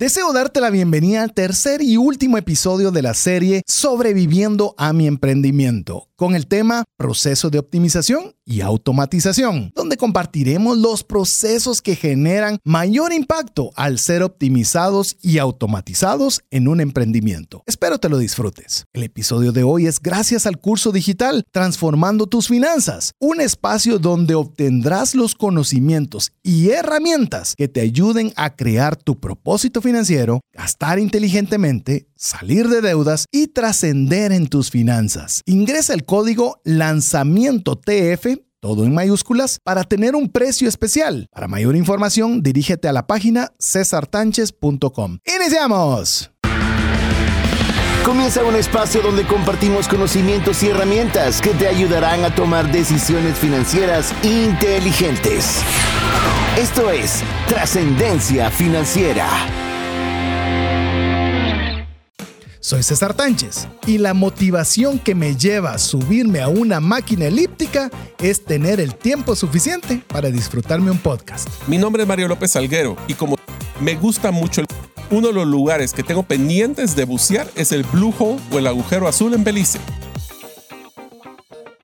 Deseo darte la bienvenida al tercer y último episodio de la serie Sobreviviendo a mi emprendimiento, con el tema Proceso de optimización y automatización, donde compartiremos los procesos que generan mayor impacto al ser optimizados y automatizados en un emprendimiento. Espero te lo disfrutes. El episodio de hoy es gracias al curso digital Transformando tus finanzas, un espacio donde obtendrás los conocimientos y herramientas que te ayuden a crear tu propósito financiero, gastar inteligentemente, salir de deudas y trascender en tus finanzas. Ingresa el código lanzamiento TF todo en mayúsculas, para tener un precio especial. Para mayor información, dirígete a la página cesartanches.com. ¡Iniciamos! Comienza un espacio donde compartimos conocimientos y herramientas que te ayudarán a tomar decisiones financieras inteligentes. Esto es Trascendencia Financiera. Soy César Tánchez y la motivación que me lleva a subirme a una máquina elíptica es tener el tiempo suficiente para disfrutarme un podcast. Mi nombre es Mario López Salguero y como me gusta mucho, uno de los lugares que tengo pendientes de bucear es el Blue Hole o el agujero azul en Belice.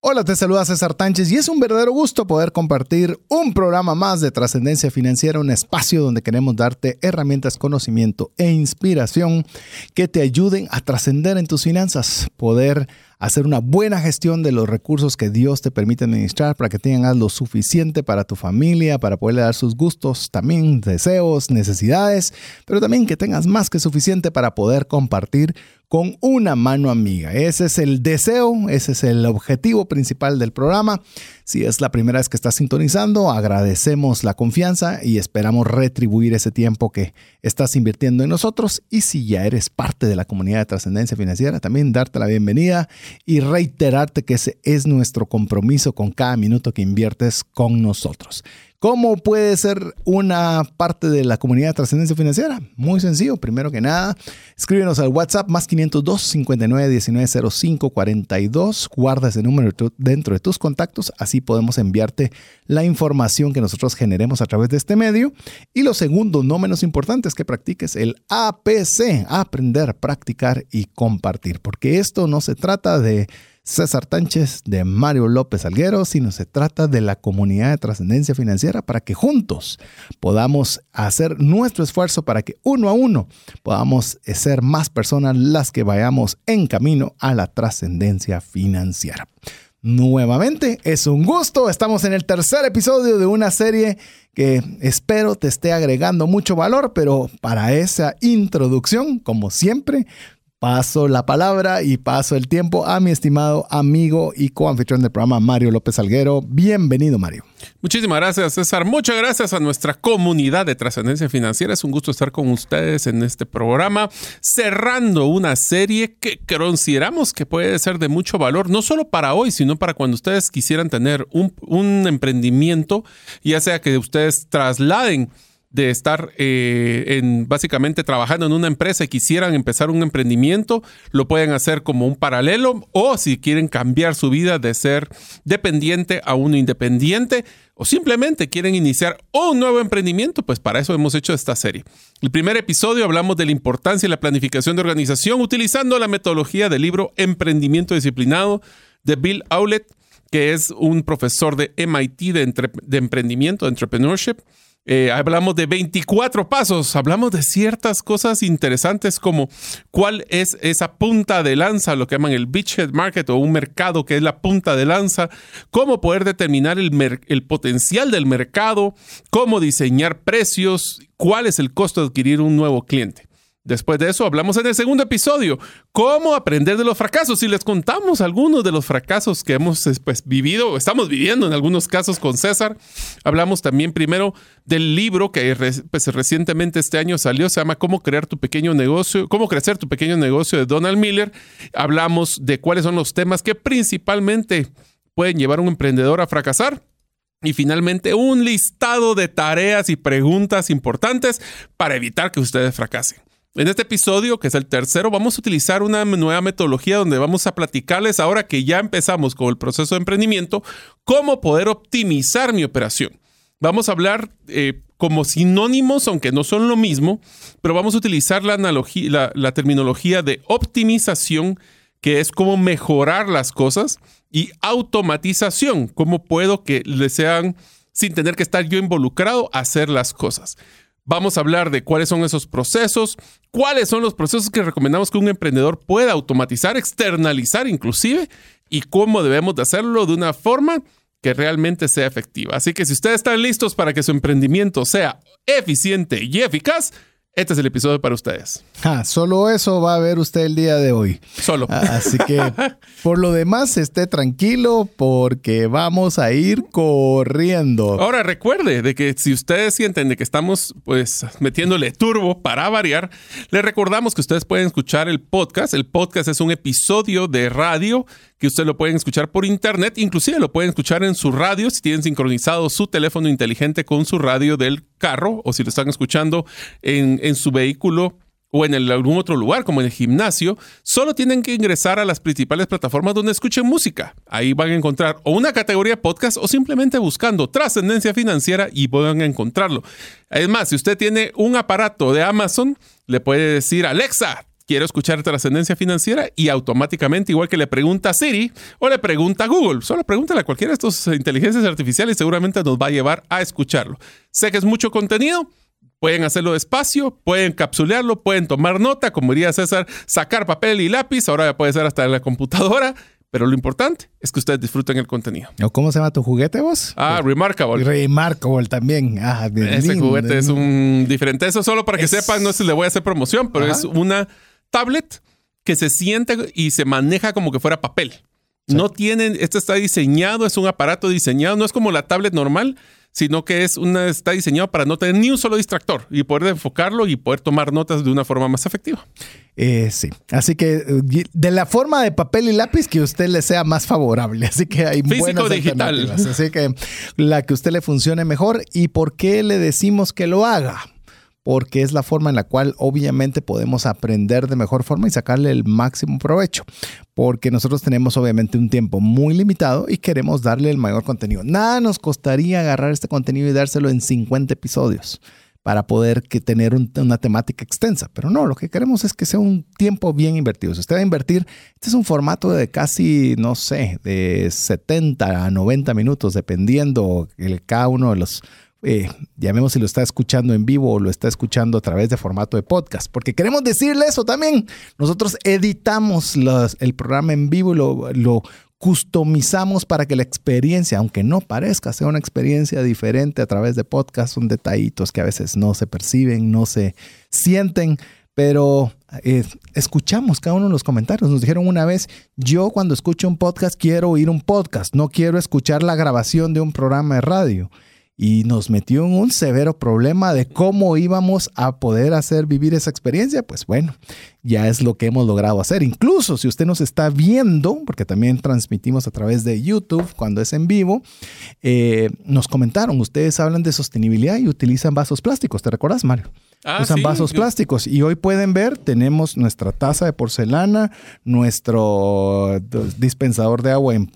Hola, te saluda César Tánchez y es un verdadero gusto poder compartir un programa más de trascendencia financiera, un espacio donde queremos darte herramientas, conocimiento e inspiración que te ayuden a trascender en tus finanzas, poder hacer una buena gestión de los recursos que Dios te permite administrar para que tengas lo suficiente para tu familia, para poderle dar sus gustos, también deseos, necesidades, pero también que tengas más que suficiente para poder compartir con una mano amiga. Ese es el deseo, ese es el objetivo principal del programa. Si es la primera vez que estás sintonizando, agradecemos la confianza y esperamos retribuir ese tiempo que estás invirtiendo en nosotros. Y si ya eres parte de la comunidad de trascendencia financiera, también darte la bienvenida y reiterarte que ese es nuestro compromiso con cada minuto que inviertes con nosotros. ¿Cómo puede ser una parte de la comunidad de trascendencia financiera? Muy sencillo. Primero que nada, escríbenos al WhatsApp más 502 59 19 05 42. Guarda ese número dentro de tus contactos. Así podemos enviarte la información que nosotros generemos a través de este medio. Y lo segundo, no menos importante, es que practiques el APC, aprender, practicar y compartir. Porque esto no se trata de César Tánchez, de Mario López Alguero, sino se trata de la comunidad de trascendencia financiera para que juntos podamos hacer nuestro esfuerzo para que uno a uno podamos ser más personas las que vayamos en camino a la trascendencia financiera. Nuevamente, es un gusto. Estamos en el tercer episodio de una serie que espero te esté agregando mucho valor, pero para esa introducción, como siempre, paso la palabra y paso el tiempo a mi estimado amigo y coanfitrión del programa, Mario López Alguero. Bienvenido, Mario. Muchísimas gracias, César. Muchas gracias a nuestra comunidad de trascendencia financiera. Es un gusto estar con ustedes en este programa, cerrando una serie que consideramos que puede ser de mucho valor, no solo para hoy, sino para cuando ustedes quisieran tener un, un emprendimiento, ya sea que ustedes trasladen de estar eh, en, básicamente trabajando en una empresa y quisieran empezar un emprendimiento, lo pueden hacer como un paralelo o si quieren cambiar su vida de ser dependiente a uno independiente o simplemente quieren iniciar un nuevo emprendimiento, pues para eso hemos hecho esta serie. El primer episodio hablamos de la importancia y la planificación de organización utilizando la metodología del libro Emprendimiento Disciplinado de Bill Aulet, que es un profesor de MIT de, de emprendimiento, de entrepreneurship. Eh, hablamos de 24 pasos, hablamos de ciertas cosas interesantes como cuál es esa punta de lanza, lo que llaman el beachhead market o un mercado que es la punta de lanza, cómo poder determinar el, el potencial del mercado, cómo diseñar precios, cuál es el costo de adquirir un nuevo cliente. Después de eso hablamos en el segundo episodio, cómo aprender de los fracasos y les contamos algunos de los fracasos que hemos pues, vivido, estamos viviendo en algunos casos con César. Hablamos también primero del libro que pues, recientemente este año salió, se llama Cómo crear tu pequeño negocio, cómo crecer tu pequeño negocio de Donald Miller. Hablamos de cuáles son los temas que principalmente pueden llevar a un emprendedor a fracasar. Y finalmente, un listado de tareas y preguntas importantes para evitar que ustedes fracasen. En este episodio, que es el tercero, vamos a utilizar una nueva metodología donde vamos a platicarles ahora que ya empezamos con el proceso de emprendimiento, cómo poder optimizar mi operación. Vamos a hablar eh, como sinónimos, aunque no son lo mismo, pero vamos a utilizar la, analogía, la, terminología de optimización, que es cómo mejorar las cosas, y automatización, cómo puedo que le sean, sin tener que estar yo involucrado, hacer las cosas. Vamos a hablar de cuáles son esos procesos, cuáles son los procesos que recomendamos que un emprendedor pueda automatizar, externalizar inclusive, y cómo debemos de hacerlo de una forma que realmente sea efectiva. Así que si ustedes están listos para que su emprendimiento sea eficiente y eficaz, este es el episodio para ustedes. solo eso va a ver usted el día de hoy. Solo. Ah, así que por lo demás esté tranquilo porque vamos a ir corriendo. Ahora recuerde de que si ustedes sienten de que estamos pues metiéndole turbo para variar, les recordamos que ustedes pueden escuchar el podcast. El podcast es un episodio de radio que ustedes lo pueden escuchar por internet, inclusive lo pueden escuchar en su radio si tienen sincronizado su teléfono inteligente con su radio del carro o si lo están escuchando en, en su vehículo o en algún otro lugar, como en el gimnasio, solo tienen que ingresar a las principales plataformas donde escuchen música. Ahí van a encontrar o una categoría podcast o simplemente buscando trascendencia financiera y pueden encontrarlo. Además, si usted tiene un aparato de Amazon, le puede decir, Alexa, quiero escuchar trascendencia financiera y automáticamente, igual que le pregunta a Siri o le pregunta a Google, solo pregúntale a cualquiera de estas inteligencias artificiales, seguramente nos va a llevar a escucharlo. Sé que es mucho contenido. Pueden hacerlo despacio, pueden capsulearlo, pueden tomar nota, como diría César, sacar papel y lápiz, ahora ya puede ser hasta en la computadora, pero lo importante es que ustedes disfruten el contenido. ¿Cómo se llama tu juguete vos? Ah, Remarkable. Remarkable también. Ah, Ese juguete es un diferente. Eso solo para que sepan, no sé si le voy a hacer promoción, pero es una tablet que se siente y se maneja como que fuera papel. No tienen, esto está diseñado, es un aparato diseñado, no es como la tablet normal, sino que es una, está diseñado para no tener ni un solo distractor y poder enfocarlo y poder tomar notas de una forma más efectiva. Eh, sí, así que eh, de la forma de papel y lápiz que usted le sea más favorable. Así que hay Físico digital. Así que la que usted le funcione mejor. ¿Y por qué le decimos que lo haga? Porque es la forma en la cual obviamente podemos aprender de mejor forma y sacarle el máximo provecho, porque nosotros tenemos obviamente un tiempo muy limitado y queremos darle el mayor contenido. Nada nos costaría agarrar este contenido y dárselo en 50 episodios para poder que tener una temática extensa. Pero no, lo que queremos es que sea un tiempo bien invertido. Si usted va a invertir, este es un formato de casi, no sé, de 70 a 90 minutos, dependiendo el, cada uno de los eh, llamemos si lo está escuchando en vivo o lo está escuchando a través de formato de podcast, porque queremos decirle eso también. Nosotros editamos el programa en vivo y lo, customizamos para que la experiencia, aunque no parezca, sea una experiencia diferente a través de podcast. Son detallitos que a veces no se perciben, no se sienten, pero eh, escuchamos cada uno de los comentarios. Nos dijeron una vez, yo cuando escucho un podcast quiero oír un podcast, no quiero escuchar la grabación de un programa de radio y nos metió en un severo problema de cómo íbamos a poder hacer vivir esa experiencia, pues bueno, ya es lo que hemos logrado hacer. Incluso si usted nos está viendo, porque también transmitimos a través de YouTube cuando es en vivo, eh, nos comentaron, ustedes hablan de sostenibilidad y utilizan vasos plásticos, ¿te recuerdas, Mario? Ah, usan vasos plásticos. Y hoy pueden ver, tenemos nuestra taza de porcelana, nuestro dispensador de agua en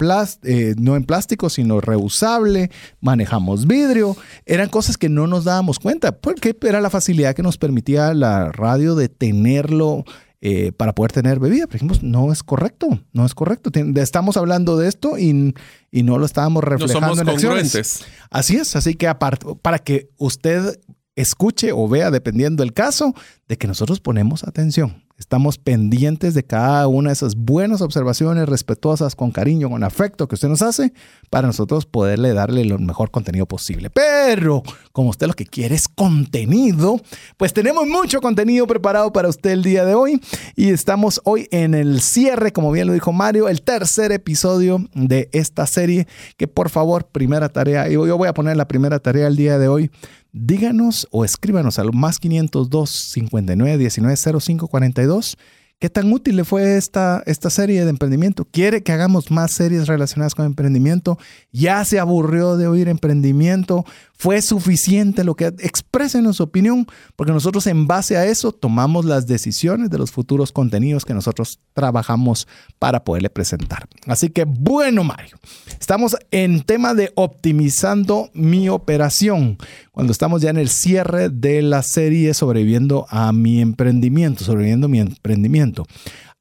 eh, no en plástico, sino reusable, manejamos vidrio. Eran cosas que no nos dábamos cuenta, porque era la facilidad que nos permitía la radio de tenerlo. Eh, para poder tener bebida. Pero dijimos, no es correcto, no es correcto. Estamos hablando de esto y, y no lo estábamos reflejando no somos en Así es, así que aparte, para que usted escuche o vea, dependiendo del caso, de que nosotros ponemos atención. Estamos pendientes de cada una de esas buenas observaciones respetuosas, con cariño, con afecto que usted nos hace, para nosotros poderle darle el mejor contenido posible. Pero como usted lo que quiere es contenido, pues tenemos mucho contenido preparado para usted el día de hoy y estamos hoy en el cierre, como bien lo dijo Mario, el tercer episodio de esta serie, que por favor, primera tarea, yo voy a poner la primera tarea el día de hoy díganos o escríbanos al más 502 59 19 05 42 ¿Qué tan útil le fue esta, esta serie de emprendimiento? ¿Quiere que hagamos más series relacionadas con emprendimiento? ¿Ya se aburrió de oír emprendimiento? ¿Fue suficiente lo que expresen su opinión? Porque nosotros en base a eso tomamos las decisiones de los futuros contenidos que nosotros trabajamos para poderle presentar. Así que bueno, Mario, estamos en tema de optimizando mi operación. Cuando estamos ya en el cierre de la serie sobreviviendo a mi emprendimiento, sobreviviendo a mi emprendimiento,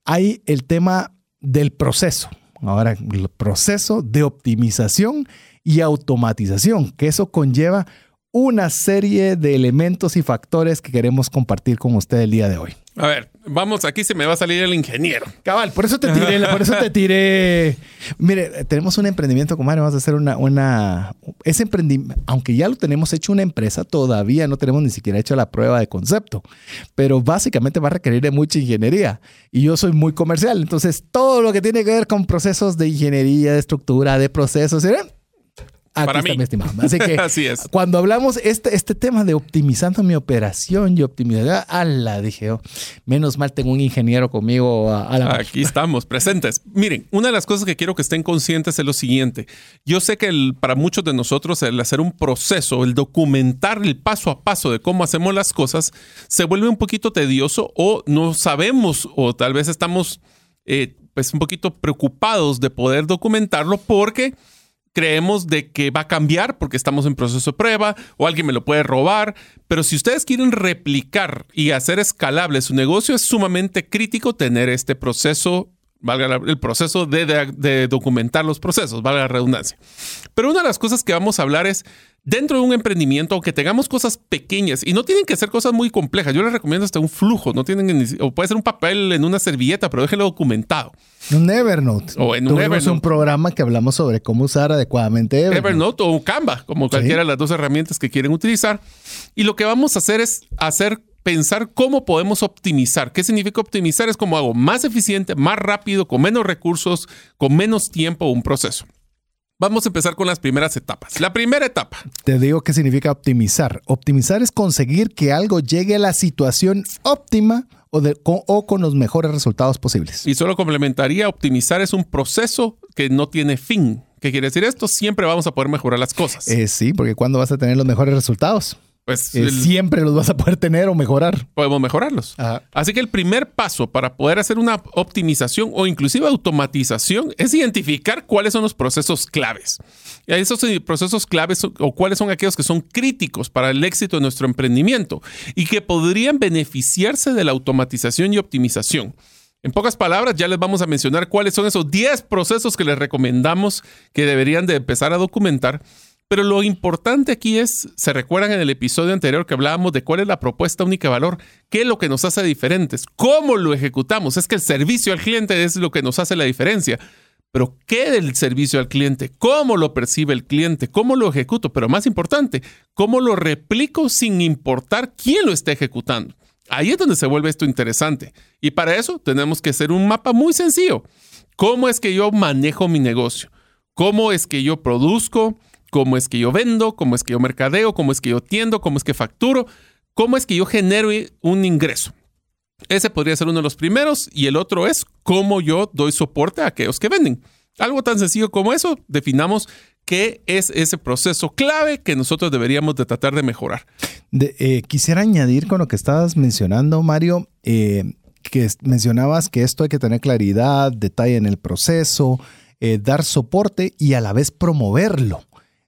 hay el tema del proceso. Ahora, el proceso de optimización y automatización, que eso conlleva una serie de elementos y factores que queremos compartir con usted el día de hoy. A ver, vamos, aquí se me va a salir el ingeniero. Cabal, por eso te tiré, por eso te tiré. Mire, tenemos un emprendimiento, comadre, vamos a hacer una, una, ese emprendimiento, aunque ya lo tenemos hecho una empresa, todavía no tenemos ni siquiera hecho la prueba de concepto, pero básicamente va a requerir de mucha ingeniería y yo soy muy comercial, entonces todo lo que tiene que ver con procesos de ingeniería, de estructura, de procesos, Para mí. mi estimado. Así que Así es. cuando hablamos este, este tema de optimizando mi operación y optimizar, ala, dije yo, menos mal tengo un ingeniero conmigo a, a la Aquí estamos, presentes. Miren, una de las cosas que quiero que estén conscientes es lo siguiente. Yo sé que el- para muchos de nosotros el hacer un proceso, el documentar el paso a paso de cómo hacemos las cosas, se vuelve un poquito tedioso o no sabemos o tal vez estamos eh, pues un poquito preocupados de poder documentarlo porque creemos de que va a cambiar porque estamos en proceso de prueba o alguien me lo puede robar. Pero si ustedes quieren replicar y hacer escalable su negocio, es sumamente crítico tener este proceso, valga el proceso de documentar los procesos, valga la redundancia. Pero una de las cosas que vamos a hablar es dentro de un emprendimiento, aunque tengamos cosas pequeñas y no tienen que ser cosas muy complejas, yo les recomiendo hasta un flujo, no tienen o puede ser un papel en una servilleta, pero déjenlo documentado. Un Evernote. O en un Tuvimos Evernote. un programa que hablamos sobre cómo usar adecuadamente Evernote. Evernote o Canva, como cualquiera de las dos herramientas que quieren utilizar. Y lo que vamos a hacer es hacer pensar cómo podemos optimizar. ¿Qué significa optimizar? Es como hago más eficiente, más rápido, con menos recursos, con menos tiempo un proceso. Vamos a empezar con las primeras etapas. La primera etapa. Te digo qué significa optimizar. Optimizar es conseguir que algo llegue a la situación óptima o, de- con, o con los mejores resultados posibles. Y solo complementaría, optimizar es un proceso que no tiene fin. ¿Qué quiere decir esto? Siempre vamos a poder mejorar las cosas. Eh, sí, porque cuando vas a tener los mejores resultados? Pues Eh, el- siempre los vas a poder tener o mejorar. podemos mejorarlos. Ajá. Así que el primer paso para poder hacer una optimización o inclusive automatización es identificar cuáles son los procesos claves. Y esos eh, procesos claves o cuáles son aquellos que son críticos para el éxito de nuestro emprendimiento y que podrían beneficiarse de la automatización y optimización. En pocas palabras, ya les vamos a mencionar cuáles son esos 10 procesos que les recomendamos que deberían de empezar a documentar. Pero lo importante aquí es, se recuerdan en el episodio anterior que hablábamos de cuál es la propuesta única de valor, qué es lo que nos hace diferentes, cómo lo ejecutamos. Es que el servicio al cliente es lo que nos hace la diferencia. Pero ¿qué del servicio al cliente? ¿Cómo lo percibe el cliente? ¿Cómo lo ejecuto? Pero más importante, ¿cómo lo replico sin importar quién lo esté ejecutando? Ahí es donde se vuelve esto interesante. Y para eso tenemos que hacer un mapa muy sencillo. ¿Cómo es que yo manejo mi negocio? ¿Cómo es que yo produzco? ¿Cómo es que yo vendo? ¿Cómo es que yo mercadeo? ¿Cómo es que yo tiendo? ¿Cómo es que facturo? ¿Cómo es que yo genero un ingreso? Ese podría ser uno de los primeros y el otro es cómo yo doy soporte a aquellos que venden. Algo tan sencillo como eso, definamos qué es ese proceso clave que nosotros deberíamos de tratar de mejorar. Eh, quisiera añadir con lo que estabas mencionando, Mario, eh, que mencionabas que esto hay que tener claridad, detalle en el proceso, eh, dar soporte y a la vez promoverlo.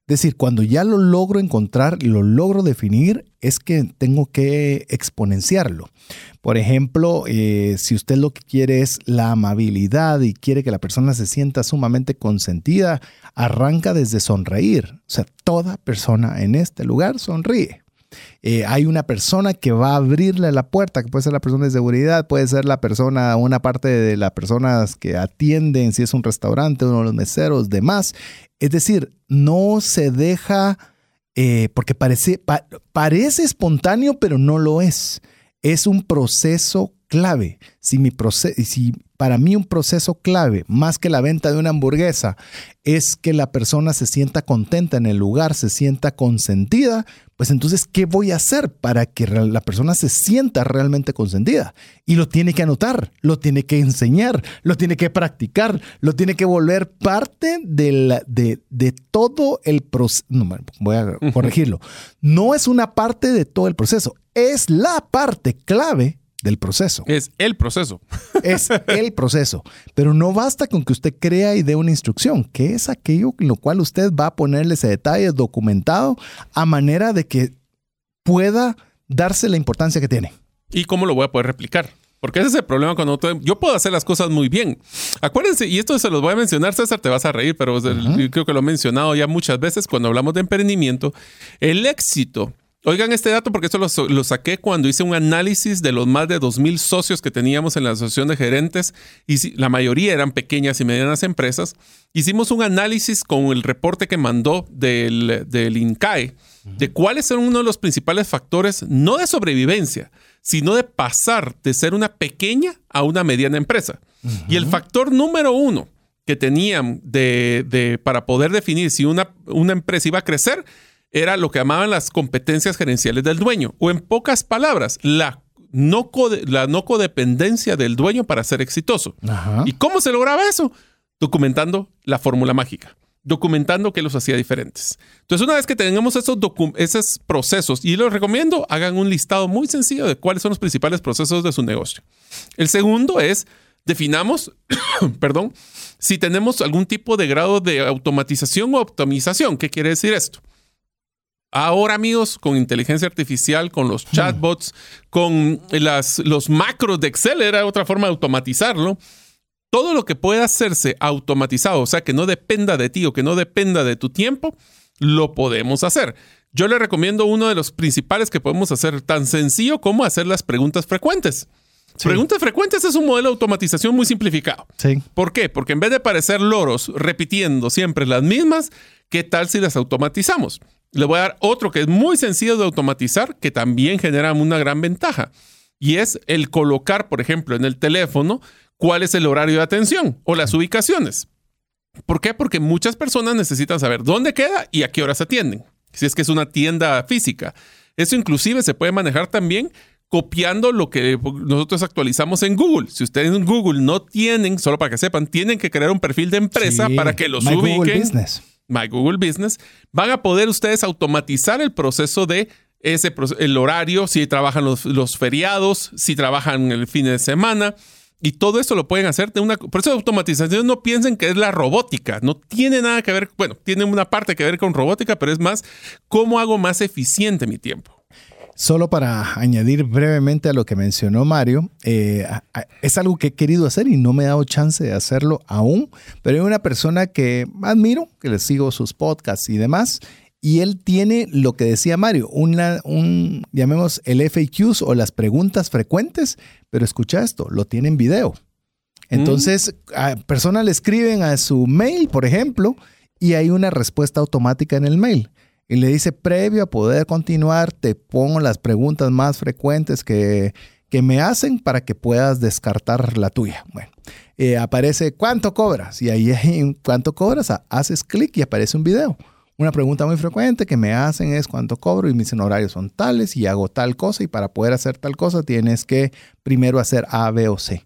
Decir, cuando ya lo logro encontrar, lo logro definir, es que tengo que exponenciarlo. Por ejemplo, eh, si usted lo que quiere es la amabilidad y quiere que la persona se sienta sumamente consentida, arranca desde sonreír. O sea, toda persona en este lugar sonríe. Eh, hay una persona que va a abrirle la puerta, que puede ser la persona de seguridad, puede ser la persona, una parte de las personas que atienden, si es un restaurante, uno de los meseros, demás. Es decir, no se deja, eh, porque parece, pa- parece espontáneo, pero no lo es. Es un proceso clave. Si mi, proce- si para mí un proceso clave, más que la venta de una hamburguesa, es que la persona se sienta contenta en el lugar, se sienta consentida, pues entonces, ¿qué voy a hacer para que la persona se sienta realmente consentida? Y lo tiene que anotar, lo tiene que enseñar, lo tiene que practicar, lo tiene que volver parte de, de, todo el proceso. No, voy a corregirlo. No es una parte de todo el proceso, es la parte clave del proceso. Es el proceso. Es el proceso. Pero no basta con que usted crea y dé una instrucción, que es aquello en lo cual usted va a ponerle ese detalle documentado a manera de que pueda darse la importancia que tiene. ¿Y cómo lo voy a poder replicar? Porque ese es el problema cuando yo puedo hacer las cosas muy bien. Acuérdense, y esto se los voy a mencionar, César, te vas a reír, pero creo que lo he mencionado ya muchas veces cuando hablamos de emprendimiento. El éxito Oigan este dato porque esto lo, saqué cuando hice un análisis de los más de 2.000 socios que teníamos en la asociación de gerentes y la mayoría eran pequeñas y medianas empresas. Hicimos un análisis con el reporte que mandó del, del INCAE de cuáles son uno de los principales factores, no de sobrevivencia, sino de pasar de ser una pequeña a una mediana empresa. Y el factor número uno que tenían de, para poder definir si una, una empresa iba a crecer era lo que llamaban las competencias gerenciales del dueño, o en pocas palabras, la no, la no codependencia del dueño para ser exitoso. ¿Y cómo se lograba eso? Documentando la fórmula mágica, documentando qué los hacía diferentes. Entonces, una vez que tengamos esos, esos procesos, y los recomiendo, hagan un listado muy sencillo de cuáles son los principales procesos de su negocio. El segundo es, definamos, perdón, si tenemos algún tipo de grado de automatización o optimización. ¿Qué quiere decir esto? Ahora, amigos, con inteligencia artificial, con los chatbots, con las, los macros de Excel, era otra forma de automatizarlo. Todo lo que pueda hacerse automatizado, o sea, que no dependa de ti o que no dependa de tu tiempo, lo podemos hacer. Yo le recomiendo uno de los principales que podemos hacer, tan sencillo como hacer las preguntas frecuentes. Preguntas frecuentes es un modelo de automatización muy simplificado. Sí. ¿Por qué? Porque en vez de parecer loros repitiendo siempre las mismas, ¿qué tal si las automatizamos? Le voy a dar otro que es muy sencillo de automatizar, que también genera una gran ventaja. Y es el colocar, por ejemplo, en el teléfono cuál es el horario de atención o las ubicaciones. ¿Por qué? Porque muchas personas necesitan saber dónde queda y a qué horas atienden. Si es que es una tienda física. Eso inclusive se puede manejar también copiando lo que nosotros actualizamos en Google. Si ustedes en Google no tienen, solo para que sepan, tienen que crear un perfil de empresa para que los ubiquen. My Google Business, van a poder ustedes automatizar el proceso de ese el horario, si trabajan los, feriados, si trabajan el fin de semana. Y todo eso lo pueden hacer de una... Por eso automatización no piensen que es la robótica. No tiene nada que ver... Bueno, tiene una parte que ver con robótica, pero es más cómo hago más eficiente mi tiempo. Solo para añadir brevemente a lo que mencionó Mario, eh, es algo que he querido hacer y no me he dado chance de hacerlo aún, pero hay una persona que admiro, que le sigo sus podcasts y demás, y él tiene lo que decía Mario, una, un, llamemos el FAQs o las preguntas frecuentes, pero escucha esto, lo tiene en video. Entonces, personas le escriben a su mail, por ejemplo, y hay una respuesta automática en el mail y le dice, previo a poder continuar, te pongo las preguntas más frecuentes que, que me hacen para que puedas descartar la tuya. Bueno, eh, aparece cuánto cobras y ahí en cuánto cobras, haces clic y aparece un video. Una pregunta muy frecuente que me hacen es cuánto cobro y mis horarios son tales y hago tal cosa y para poder hacer tal cosa tienes que primero hacer A, B o C.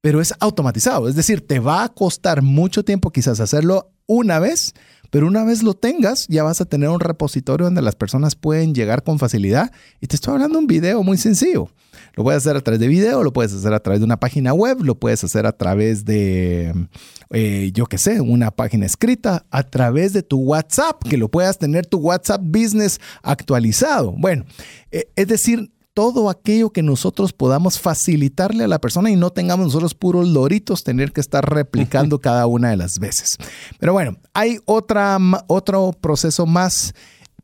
Pero es automatizado, es decir, te va a costar mucho tiempo quizás hacerlo una vez, pero una vez lo tengas, ya vas a tener un repositorio donde las personas pueden llegar con facilidad. Y te estoy hablando de un video muy sencillo. Lo puedes hacer a través de video, lo puedes hacer a través de una página web, lo puedes hacer a través de, eh, yo qué sé, una página escrita, a través de tu WhatsApp, que lo puedas tener tu WhatsApp Business actualizado. Bueno, eh, es decir, todo aquello que nosotros podamos facilitarle a la persona y no tengamos nosotros puros loritos tener que estar replicando cada una de las veces. Pero bueno, hay otra, otro proceso más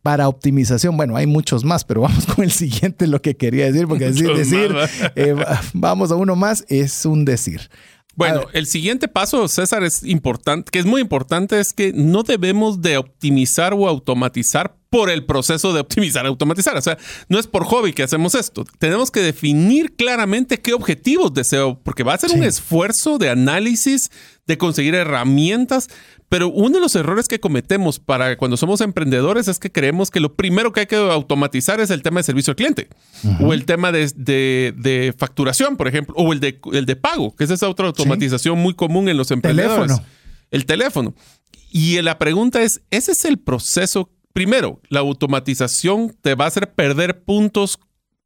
para optimización. Bueno, hay muchos más, pero vamos con el siguiente, lo que quería decir, porque decir, decir eh, vamos a uno más, es un decir. Bueno, el siguiente paso, César, es importante, que es muy importante, es que no debemos de optimizar o automatizar por el proceso de optimizar, automatizar. O sea, no es por hobby que hacemos esto. Tenemos que definir claramente qué objetivos deseo, porque va a ser un esfuerzo de análisis, de conseguir herramientas. Pero uno de los errores que cometemos para cuando somos emprendedores es que creemos que lo primero que hay que automatizar es el tema de servicio al cliente o el tema de, facturación, por ejemplo, o el de, el de pago, que es esa otra automatización muy común en los emprendedores. El teléfono. Y la pregunta es, ¿ese es el proceso primero, la automatización te va a hacer perder puntos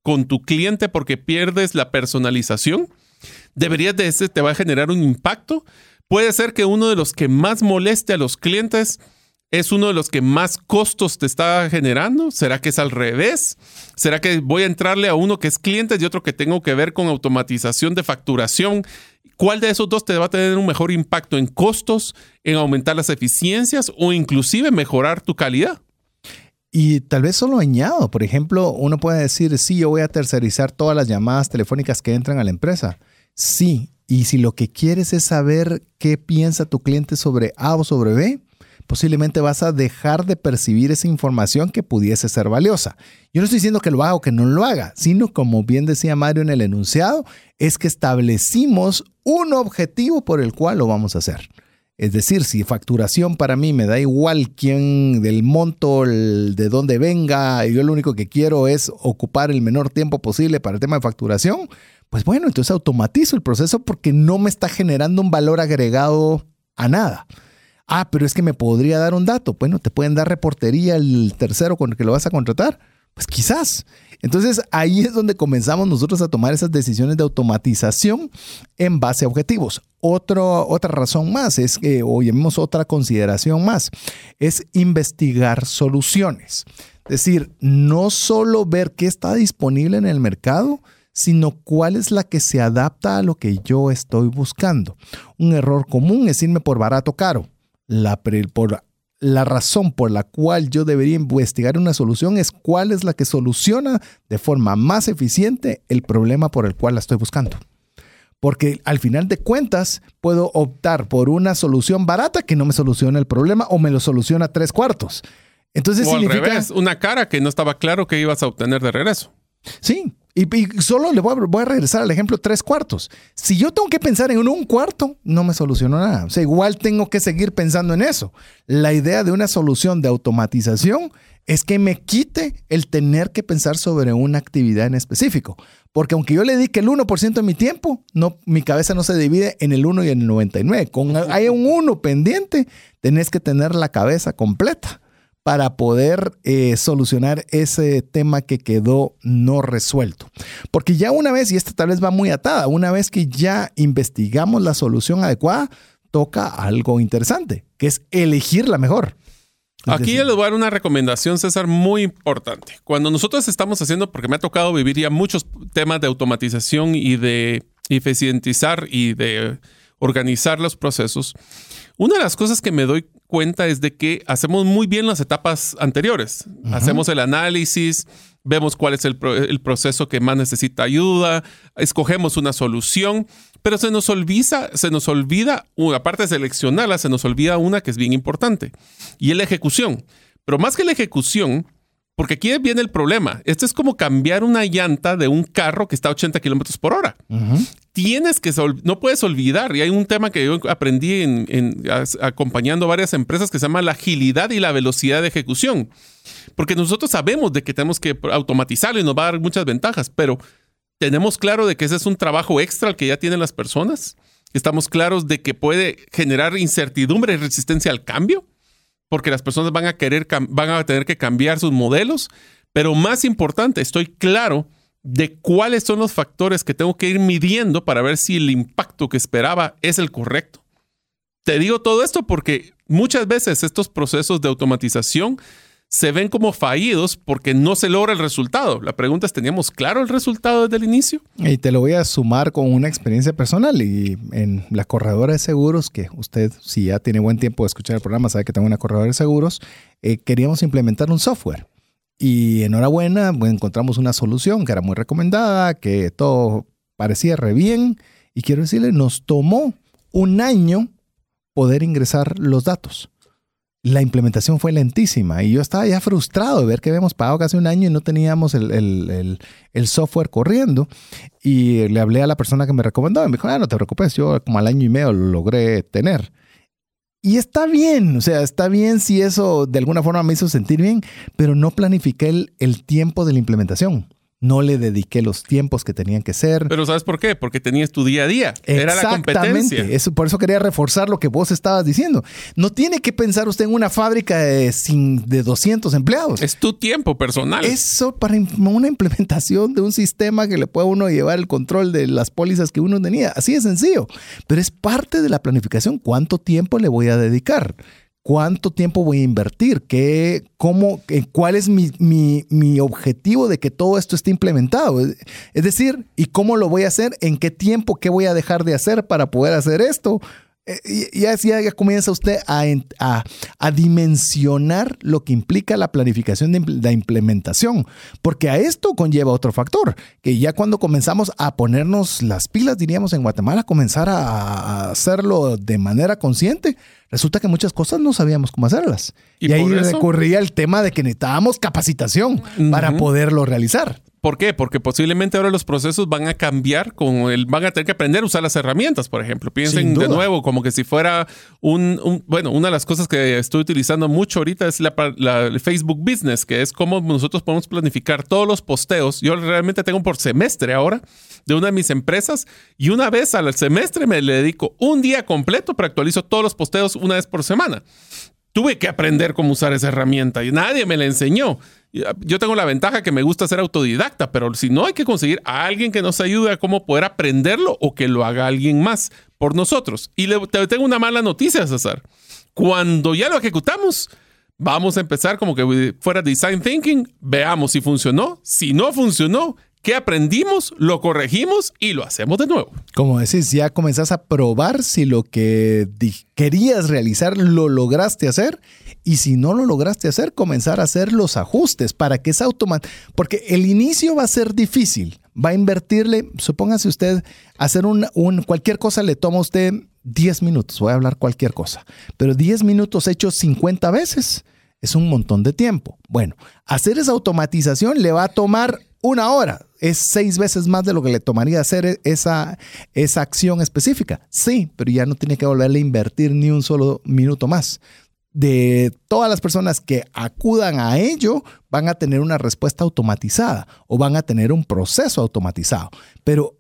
con tu cliente porque pierdes la personalización. Deberías de ese, te va a generar un impacto. Puede ser que uno de los que más moleste a los clientes es uno de los que más costos te está generando. ¿Será que es al revés? ¿Será que voy a entrarle a uno que es cliente y otro que tengo que ver con automatización de facturación? ¿Cuál de esos dos te va a tener un mejor impacto en costos, en aumentar las eficiencias o inclusive mejorar tu calidad? Y tal vez solo añado, por ejemplo, uno puede decir, sí, yo voy a tercerizar todas las llamadas telefónicas que entran a la empresa. Sí, y si lo que quieres es saber qué piensa tu cliente sobre A o sobre B, posiblemente vas a dejar de percibir esa información que pudiese ser valiosa. Yo no estoy diciendo que lo haga o que no lo haga, sino como bien decía Mario en el enunciado, es que establecimos un objetivo por el cual lo vamos a hacer. Es decir, si facturación para mí me da igual quién del monto, de dónde venga, yo lo único que quiero es ocupar el menor tiempo posible para el tema de facturación, pues bueno, entonces automatizo el proceso porque no me está generando un valor agregado a nada. Ah, pero es que me podría dar un dato. Bueno, te pueden dar reportería el tercero con el que lo vas a contratar. Pues quizás. Entonces ahí es donde comenzamos nosotros a tomar esas decisiones de automatización en base a objetivos. otra razón más es que, o llamemos otra consideración más, es investigar soluciones. Es decir, no solo ver qué está disponible en el mercado, sino cuál es la que se adapta a lo que yo estoy buscando. Un error común es irme por barato caro. La, por la razón por la cual yo debería investigar una solución es cuál es la que soluciona de forma más eficiente el problema por el cual la estoy buscando. Porque al final de cuentas puedo optar por una solución barata que no me soluciona el problema o me lo soluciona tres cuartos. Entonces o significa... una cara que no estaba claro que ibas a obtener de regreso. Sí, y, solo le voy a, regresar al ejemplo tres cuartos. Si yo tengo que pensar en un cuarto, no me solucionó nada. O sea, igual tengo que seguir pensando en eso. La idea de una solución de automatización es que me quite el tener que pensar sobre una actividad en específico. Porque aunque yo le dedique el 1% de mi tiempo, no, mi cabeza no se divide en el 1 y en el 99. Con hay un 1 pendiente, tenés que tener la cabeza completa para poder eh, solucionar ese tema que quedó no resuelto. Porque ya una vez, y esta tal vez va muy atada, una vez que ya investigamos la solución adecuada, toca algo interesante, que es elegir la mejor. Aquí les voy a dar una recomendación, César, muy importante. Cuando nosotros estamos haciendo, porque me ha tocado vivir ya muchos temas de automatización y de eficientizar y de organizar los procesos, una de las cosas que me doy cuenta es de que hacemos muy bien las etapas anteriores. Hacemos el análisis, vemos cuál es el, proceso que más necesita ayuda, escogemos una solución, pero se nos olvida, se nos olvida, aparte de seleccionarla, se nos olvida una que es bien importante, y es la ejecución. Pero más que la ejecución, porque aquí viene el problema. Esto es como cambiar una llanta de un carro que está a 80 kilómetros por hora. Tienes que, no puedes olvidar, y hay un tema que yo aprendí en, acompañando varias empresas que se llama la agilidad y la velocidad de ejecución. Porque nosotros sabemos de que tenemos que automatizarlo y nos va a dar muchas ventajas, pero tenemos claro de que ese es un trabajo extra el que ya tienen las personas. Estamos claros de que puede generar incertidumbre y resistencia al cambio porque las personas van a querer, van a tener que cambiar sus modelos, pero más importante, estoy claro de cuáles son los factores que tengo que ir midiendo para ver si el impacto que esperaba es el correcto. Te digo todo esto porque muchas veces estos procesos de automatización se ven como fallidos porque no se logra el resultado. La pregunta es, ¿teníamos claro el resultado desde el inicio? Y te lo voy a sumar con una experiencia personal y en la corredora de seguros, que usted si ya tiene buen tiempo de escuchar el programa, sabe que tengo una corredora de seguros, eh, queríamos implementar un software. Y enhorabuena, pues, encontramos una solución que era muy recomendada, que todo parecía re bien. Y quiero decirle, nos tomó un año poder ingresar los datos. la implementación fue lentísima y yo estaba ya frustrado de ver que habíamos pagado casi un año y no teníamos el, software corriendo. Y le hablé a la persona que me recomendó y me dijo, ah, no te preocupes, yo como al año y medio lo logré tener. Y está bien, o sea, está bien si eso de alguna forma me hizo sentir bien, pero no planifiqué el tiempo de la implementación no le dediqué los tiempos que tenían que ser. Pero ¿sabes por qué? Porque tenías tu día a día. Era la competencia. Eso, por eso quería reforzar lo que vos estabas diciendo. No tiene que pensar usted en una fábrica de, sin, de 200 empleados. Es tu tiempo personal. Eso para una implementación de un sistema que le pueda uno llevar el control de las pólizas que uno tenía. Así de sencillo. Pero es parte de la planificación. ¿Cuánto tiempo le voy a dedicar? Cuánto tiempo voy a invertir, ¿Qué, cómo, eh, cuál es mi, mi, objetivo de que todo esto esté implementado. Es decir, ¿y cómo lo voy a hacer? ¿En qué tiempo? ¿Qué voy a dejar de hacer para poder hacer esto? Eh, ya, ya, comienza usted a, a, dimensionar lo que implica la planificación de la implementación, porque a esto conlleva otro factor, que ya cuando comenzamos a ponernos las pilas, diríamos en Guatemala, comenzar a hacerlo de manera consciente, resulta que muchas cosas no sabíamos cómo hacerlas. Y, ahí recurría el tema de que necesitábamos capacitación para poderlo realizar. ¿Por qué? Porque posiblemente ahora los procesos van a cambiar, con el, van a tener que aprender a usar las herramientas, por ejemplo. Piensen de nuevo como que si fuera un, bueno, una de las cosas que estoy utilizando mucho ahorita es la, Facebook Business, que es cómo nosotros podemos planificar todos los posteos. Yo realmente tengo por semestre ahora de una de mis empresas y una vez al semestre me le dedico un día completo para actualizo todos los posteos una vez por semana. Tuve que aprender cómo usar esa herramienta y nadie me la enseñó. Ah, yo tengo la ventaja que me gusta ser autodidacta, pero si no hay que conseguir a alguien que nos ayude a cómo poder aprenderlo o que lo haga alguien más por nosotros. Y le, tengo una mala noticia, César. Cuando ya lo ejecutamos, vamos a empezar como que fuera design thinking, veamos si funcionó. Si no funcionó, ¿Qué aprendimos? Lo corregimos y lo hacemos de nuevo. Como decís, ya comenzás a probar si lo que querías realizar lo lograste hacer y si no lo lograste hacer, comenzar a hacer los ajustes para que esa automático, porque el inicio va a ser difícil, va a invertirle, supóngase usted, hacer un, un, cualquier cosa le toma a usted 10 minutos, voy a hablar cualquier cosa, pero 10 minutos hechos 50 veces es un montón de tiempo. Bueno, hacer esa automatización le va a tomar una hora. Es seis veces más de lo que le tomaría hacer esa, esa acción específica. Sí, pero ya no tiene que volverle a invertir ni un solo minuto más de todas las personas que acudan a ello van a tener una respuesta automatizada o van a tener un proceso automatizado. Pero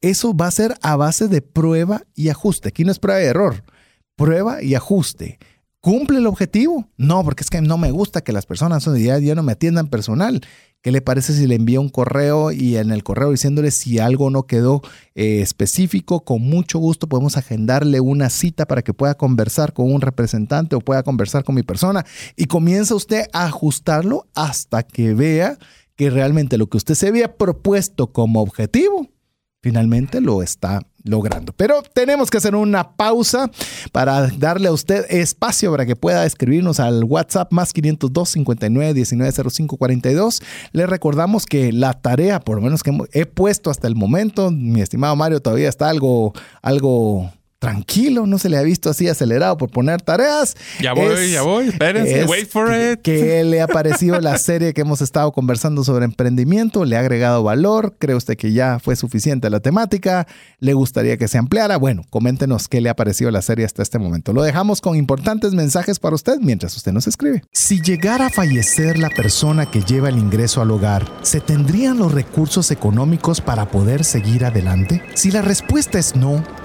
eso va a ser a base de prueba y ajuste. Aquí no es prueba y error, prueba y ajuste. ¿Cumple el objetivo? No, porque es que no me gusta que las personas ya, ya no me atiendan personal. ¿Qué le parece si le envío un correo y en el correo diciéndole si algo no quedó eh, específico? Con mucho gusto podemos agendarle una cita para que pueda conversar con un representante o pueda conversar con mi persona y comienza usted a ajustarlo hasta que vea que realmente lo que usted se había propuesto como objetivo finalmente lo está logrando. Pero tenemos que hacer una pausa para darle a usted espacio para que pueda escribirnos al WhatsApp más 502 59 19 05 42. Le recordamos que la tarea, por lo menos que he puesto hasta el momento, mi estimado Mario todavía está algo, algo tranquilo, no se le ha visto así acelerado por poner tareas. Ya voy, ya voy, espérense, wait for it. Que le ha parecido la serie que hemos estado conversando sobre emprendimiento, le ha agregado valor, cree usted que ya fue suficiente la temática, le gustaría que se ampliara. Bueno, coméntenos qué le ha parecido la serie hasta este momento. Lo dejamos con importantes mensajes para usted mientras usted nos escribe. Si llegara a fallecer la persona que lleva el ingreso al hogar, ¿se tendrían los recursos económicos para poder seguir adelante? Si la respuesta es no,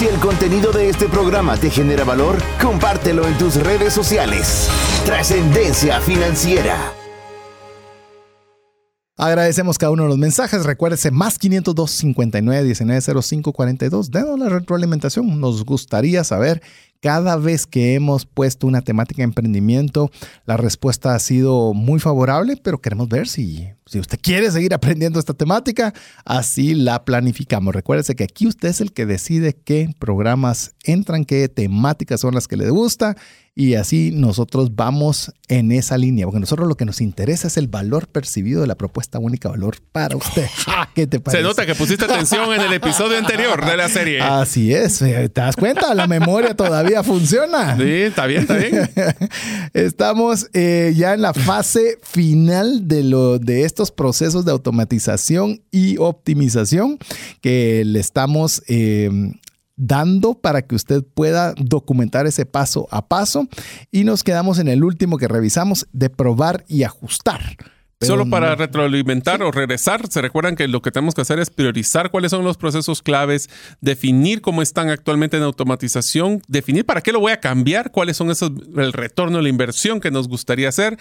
Si el contenido de este programa te genera valor, compártelo en tus redes sociales. Trascendencia financiera. Agradecemos cada uno de los mensajes. Recuérdese más 502 59 19 05 42. Denos la retroalimentación. Nos gustaría saber cada vez que hemos puesto una temática de emprendimiento, la respuesta ha sido muy favorable, pero queremos ver si, si usted quiere seguir aprendiendo esta temática, así la planificamos. Recuérdese que aquí usted es el que decide qué programas entran, qué temáticas son las que le gusta y así nosotros vamos en esa línea, porque nosotros lo que nos interesa es el valor percibido de la propuesta única valor para usted. ¿Qué te parece? Se nota que pusiste atención en el episodio anterior de la serie. Así es, eh, ¿te das cuenta? La memoria todavía funciona. Sí, está bien, está bien. Estamos eh, ya en la fase final de, lo, de estos procesos de automatización y optimización que le estamos eh, dando para que usted pueda documentar ese paso a paso. Y nos quedamos en el último que revisamos de probar y ajustar. Solo para retroalimentar o regresar, se recuerdan que lo que tenemos que hacer es priorizar cuáles son los procesos claves, definir cómo están actualmente en automatización, definir para qué lo voy a cambiar, cuáles son esos, el retorno de la inversión que nos gustaría hacer,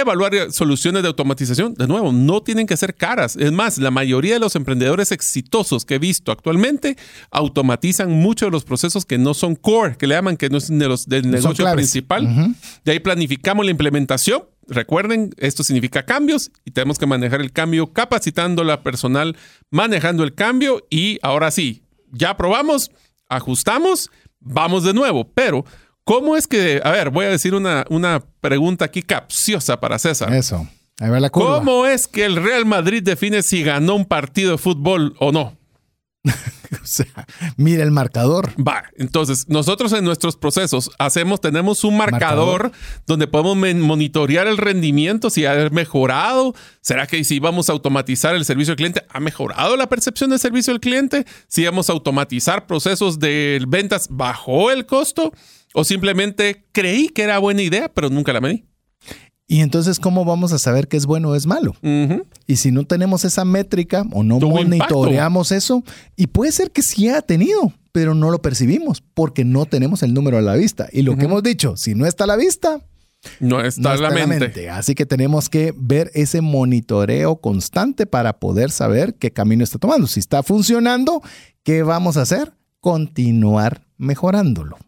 evaluar soluciones de automatización. De nuevo, no tienen que ser caras. Es más, la mayoría de los emprendedores exitosos que he visto actualmente automatizan muchos de los procesos que no son core, que le llaman que no es de los, del negocio principal. De ahí planificamos la implementación Recuerden, esto significa cambios y tenemos que manejar el cambio capacitando la personal, manejando el cambio y ahora sí, ya probamos, ajustamos, vamos de nuevo. Pero, ¿cómo es que, a ver, voy a decir una, una pregunta aquí capciosa para César. Eso. Ahí va la curva. ¿Cómo es que el Real Madrid define si ganó un partido de fútbol o no? o sea, mira el marcador. Va, entonces nosotros en nuestros procesos hacemos, tenemos un marcador, donde podemos monitorear el rendimiento, si ha mejorado. ¿Será que si vamos a automatizar el servicio al cliente, ha mejorado la percepción del servicio al cliente? Si vamos a automatizar procesos de ventas, ¿bajó el costo? ¿O simplemente creí que era buena idea, pero nunca la medí? Y entonces, ¿cómo vamos a saber qué es bueno o es malo? Y si no tenemos esa métrica o no monitoreamos eso, y puede ser que sí ha tenido, pero no lo percibimos porque no tenemos el número a la vista. Y lo que hemos dicho, si no está a la vista, no está, en la, mente. Así que tenemos que ver ese monitoreo constante para poder saber qué camino está tomando. Si está funcionando, ¿qué vamos a hacer? Continuar mejorándolo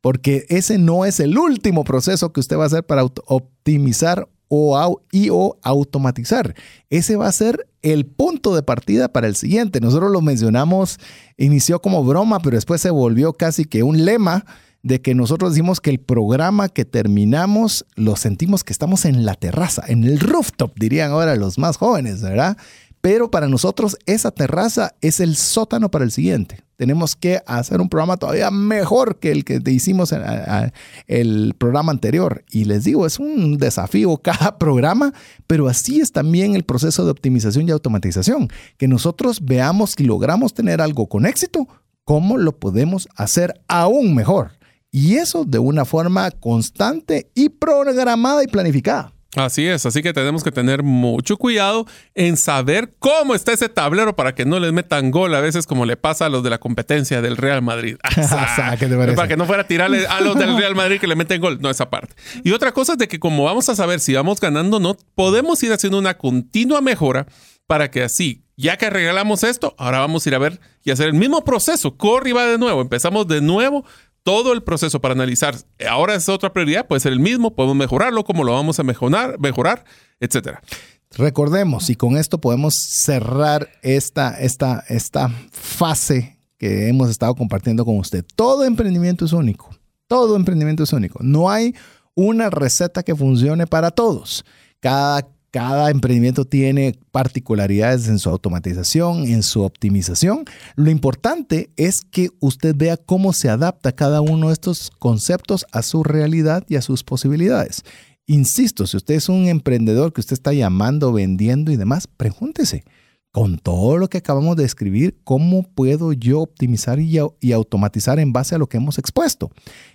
porque ese no es el último proceso que usted va a hacer para optimizar o, y automatizar. Ese va a ser el punto de partida para el siguiente. Nosotros lo mencionamos, inició como broma, pero después se volvió casi que un lema de que nosotros decimos que el programa que terminamos lo sentimos que estamos en la terraza, en el rooftop, dirían ahora los más jóvenes, ¿verdad? Pero para nosotros esa terraza es el sótano para el siguiente. Tenemos que hacer un programa todavía mejor que el que te hicimos en el programa anterior. Y les digo, es un desafío cada programa, pero así es también el proceso de optimización y automatización. Que nosotros veamos si logramos tener algo con éxito, cómo lo podemos hacer aún mejor. Y eso de una forma constante y programada y planificada. Así es, así que tenemos que tener mucho cuidado en saber cómo está ese tablero para que no les metan gol a veces como le pasa a los de la competencia del Real Madrid. para que no fuera a tirarle a los del Real Madrid que le meten gol, no esa parte. Y otra cosa es de que como vamos a saber si vamos ganando o no, podemos ir haciendo una continua mejora para que así, ya que regalamos esto, ahora vamos a ir a ver y hacer el mismo proceso, corre y va de nuevo, empezamos de nuevo todo el proceso para analizar, ahora es otra prioridad, puede ser el mismo, podemos mejorarlo, cómo lo vamos a mejorar, mejorar, etcétera. Recordemos, y con esto podemos cerrar esta, esta, esta fase que hemos estado compartiendo con usted. Todo emprendimiento es único. Todo emprendimiento es único. No hay una receta que funcione para todos. Cada cada emprendimiento tiene particularidades en su automatización, en su optimización. Lo importante es que usted vea cómo se adapta cada uno de estos conceptos a su realidad y a sus posibilidades. Insisto, si usted es un emprendedor que usted está llamando, vendiendo y demás, pregúntese, con todo lo que acabamos de escribir, ¿cómo puedo yo optimizar y, automatizar en base a lo que hemos expuesto?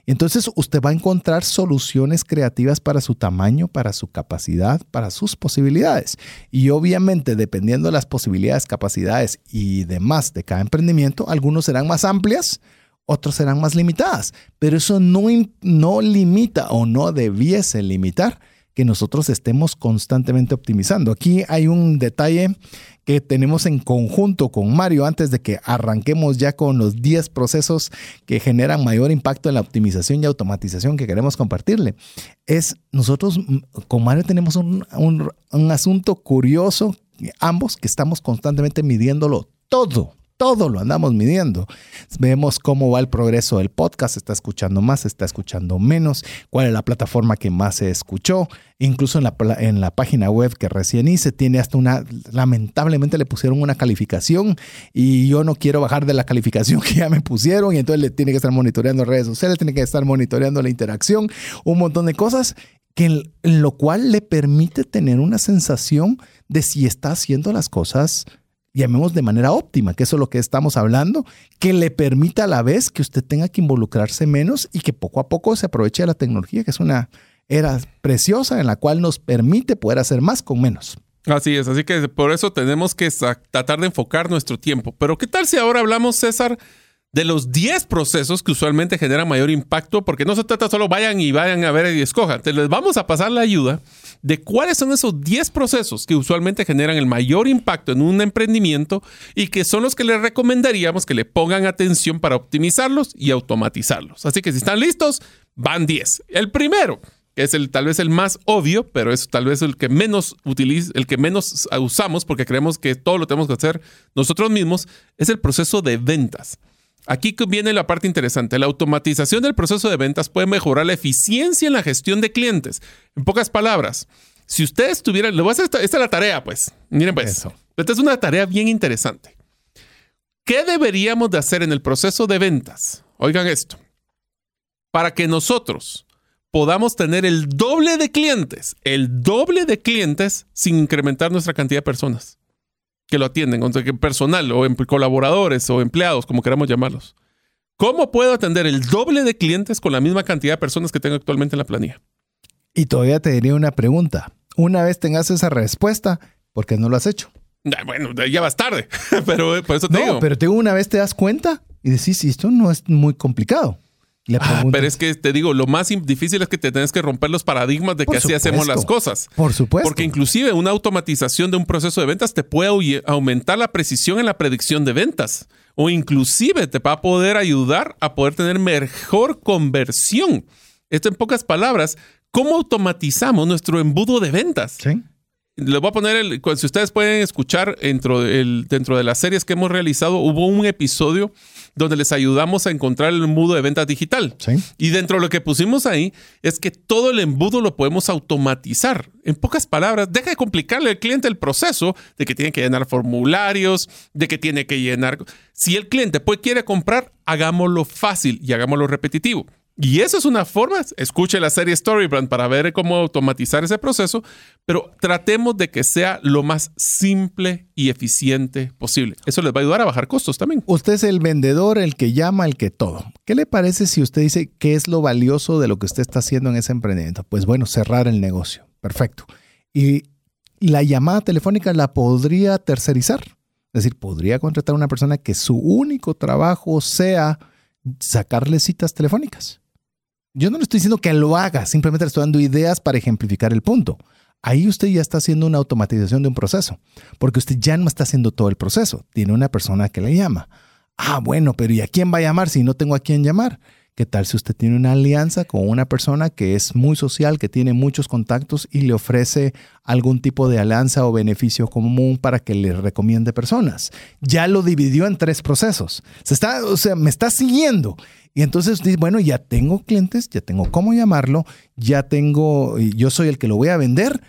Entonces usted va a encontrar soluciones creativas para su tamaño, para su capacidad, para sus posibilidades. Y obviamente, dependiendo de las posibilidades, capacidades y demás de cada emprendimiento, algunos serán más amplias, otros serán más limitadas. Pero eso no, no limita o no debiese limitar que nosotros estemos constantemente optimizando. Aquí hay un detalle que tenemos en conjunto con Mario antes de que arranquemos ya con los 10 procesos que generan mayor impacto en la optimización y automatización que queremos compartirle. Es nosotros mm, con Mario tenemos un, un asunto curioso, ambos que estamos constantemente midiéndolo todo todo lo andamos midiendo. Vemos cómo va el progreso del podcast, está escuchando más, está escuchando menos, cuál es la plataforma que más se escuchó. Incluso en la, en la página web que recién hice tiene hasta una, lamentablemente le pusieron una calificación y yo no quiero bajar de la calificación que ya me pusieron y entonces le tiene que estar monitoreando redes sociales, tiene que estar monitoreando la interacción, un montón de cosas que en lo cual le permite tener una sensación de si está haciendo las cosas llamemos de manera óptima, que eso es lo que estamos hablando, que le permita a la vez que usted tenga que involucrarse menos y que poco a poco se aproveche de la tecnología, que es una era preciosa en la cual nos permite poder hacer más con menos. Así es, así que por eso tenemos que tratar de enfocar nuestro tiempo. Pero ¿qué tal si ahora hablamos, César, de los 10 procesos que usualmente generan mayor impacto, porque no se trata solo vayan y vayan a ver y escojan. Te les vamos a pasar la ayuda de cuáles son esos 10 procesos que usualmente generan el mayor impacto en un emprendimiento y que son los que les recomendaríamos que le pongan atención para optimizarlos y automatizarlos. Así que si están listos, van 10. El primero, que es el tal vez el más obvio, pero es tal vez el que menos utiliza, el que menos usamos porque creemos que todo lo tenemos que hacer nosotros mismos, es el proceso de ventas. Aquí viene la parte interesante. La automatización del proceso de ventas puede mejorar la eficiencia en la gestión de clientes. En pocas palabras, si ustedes tuvieran, le voy a hacer esta, esta es la tarea, pues. Miren, pues. Esta es una tarea bien interesante. ¿Qué deberíamos de hacer en el proceso de ventas? Oigan esto. Para que nosotros podamos tener el doble de clientes, el doble de clientes sin incrementar nuestra cantidad de personas que lo atienden, personal o em, colaboradores o empleados, como queramos llamarlos. ¿Cómo puedo atender el doble de clientes con la misma cantidad de personas que tengo actualmente en la planilla? Y todavía te diría una pregunta. Una vez tengas esa respuesta, ¿por qué no lo has hecho? Bueno, ya vas tarde, pero eh, por eso te no, digo. pero te una vez te das cuenta y decís, esto no es muy complicado. Ah, pero es que te digo, lo más difícil es que te tienes que romper los paradigmas de que así hacemos las cosas. Por supuesto. Porque inclusive una automatización de un proceso de ventas te puede aumentar la precisión en la predicción de ventas. O inclusive te va a poder ayudar a poder tener mejor conversión. Esto en pocas palabras, ¿cómo automatizamos nuestro embudo de ventas? Sí. Les voy a poner, el, si ustedes pueden escuchar dentro, dentro de las series que hemos realizado, hubo un episodio donde les ayudamos a encontrar el embudo de ventas digital. Y dentro de lo que pusimos ahí es que todo el embudo lo podemos automatizar. En pocas palabras, deja de complicarle al cliente el proceso de que tiene que llenar formularios, de que tiene que llenar... Si el cliente pues quiere comprar, hagámoslo fácil y hagámoslo repetitivo. Y eso es una forma, escuche la serie Storybrand para ver cómo automatizar ese proceso, pero tratemos de que sea lo más simple y eficiente posible. Eso les va a ayudar a bajar costos también. Usted es el vendedor, el que llama, el que todo. ¿Qué le parece si usted dice qué es lo valioso de lo que usted está haciendo en ese emprendimiento? Pues bueno, cerrar el negocio. Perfecto. Y la llamada telefónica la podría tercerizar. Es decir, podría contratar a una persona que su único trabajo sea sacarle citas telefónicas. Yo no le estoy diciendo que lo haga, simplemente le estoy dando ideas para ejemplificar el punto. Ahí usted ya está haciendo una automatización de un proceso, porque usted ya no está haciendo todo el proceso, tiene una persona que le llama. Ah, bueno, pero ¿y a quién va a llamar si no tengo a quién llamar? ¿Qué tal si usted tiene una alianza con una persona que es muy social, que tiene muchos contactos y le ofrece algún tipo de alianza o beneficio común para que le recomiende personas? Ya lo dividió en tres procesos. Se está, o sea, me está siguiendo. Y entonces bueno, ya tengo clientes, ya tengo cómo llamarlo, ya tengo, yo soy el que lo voy a vender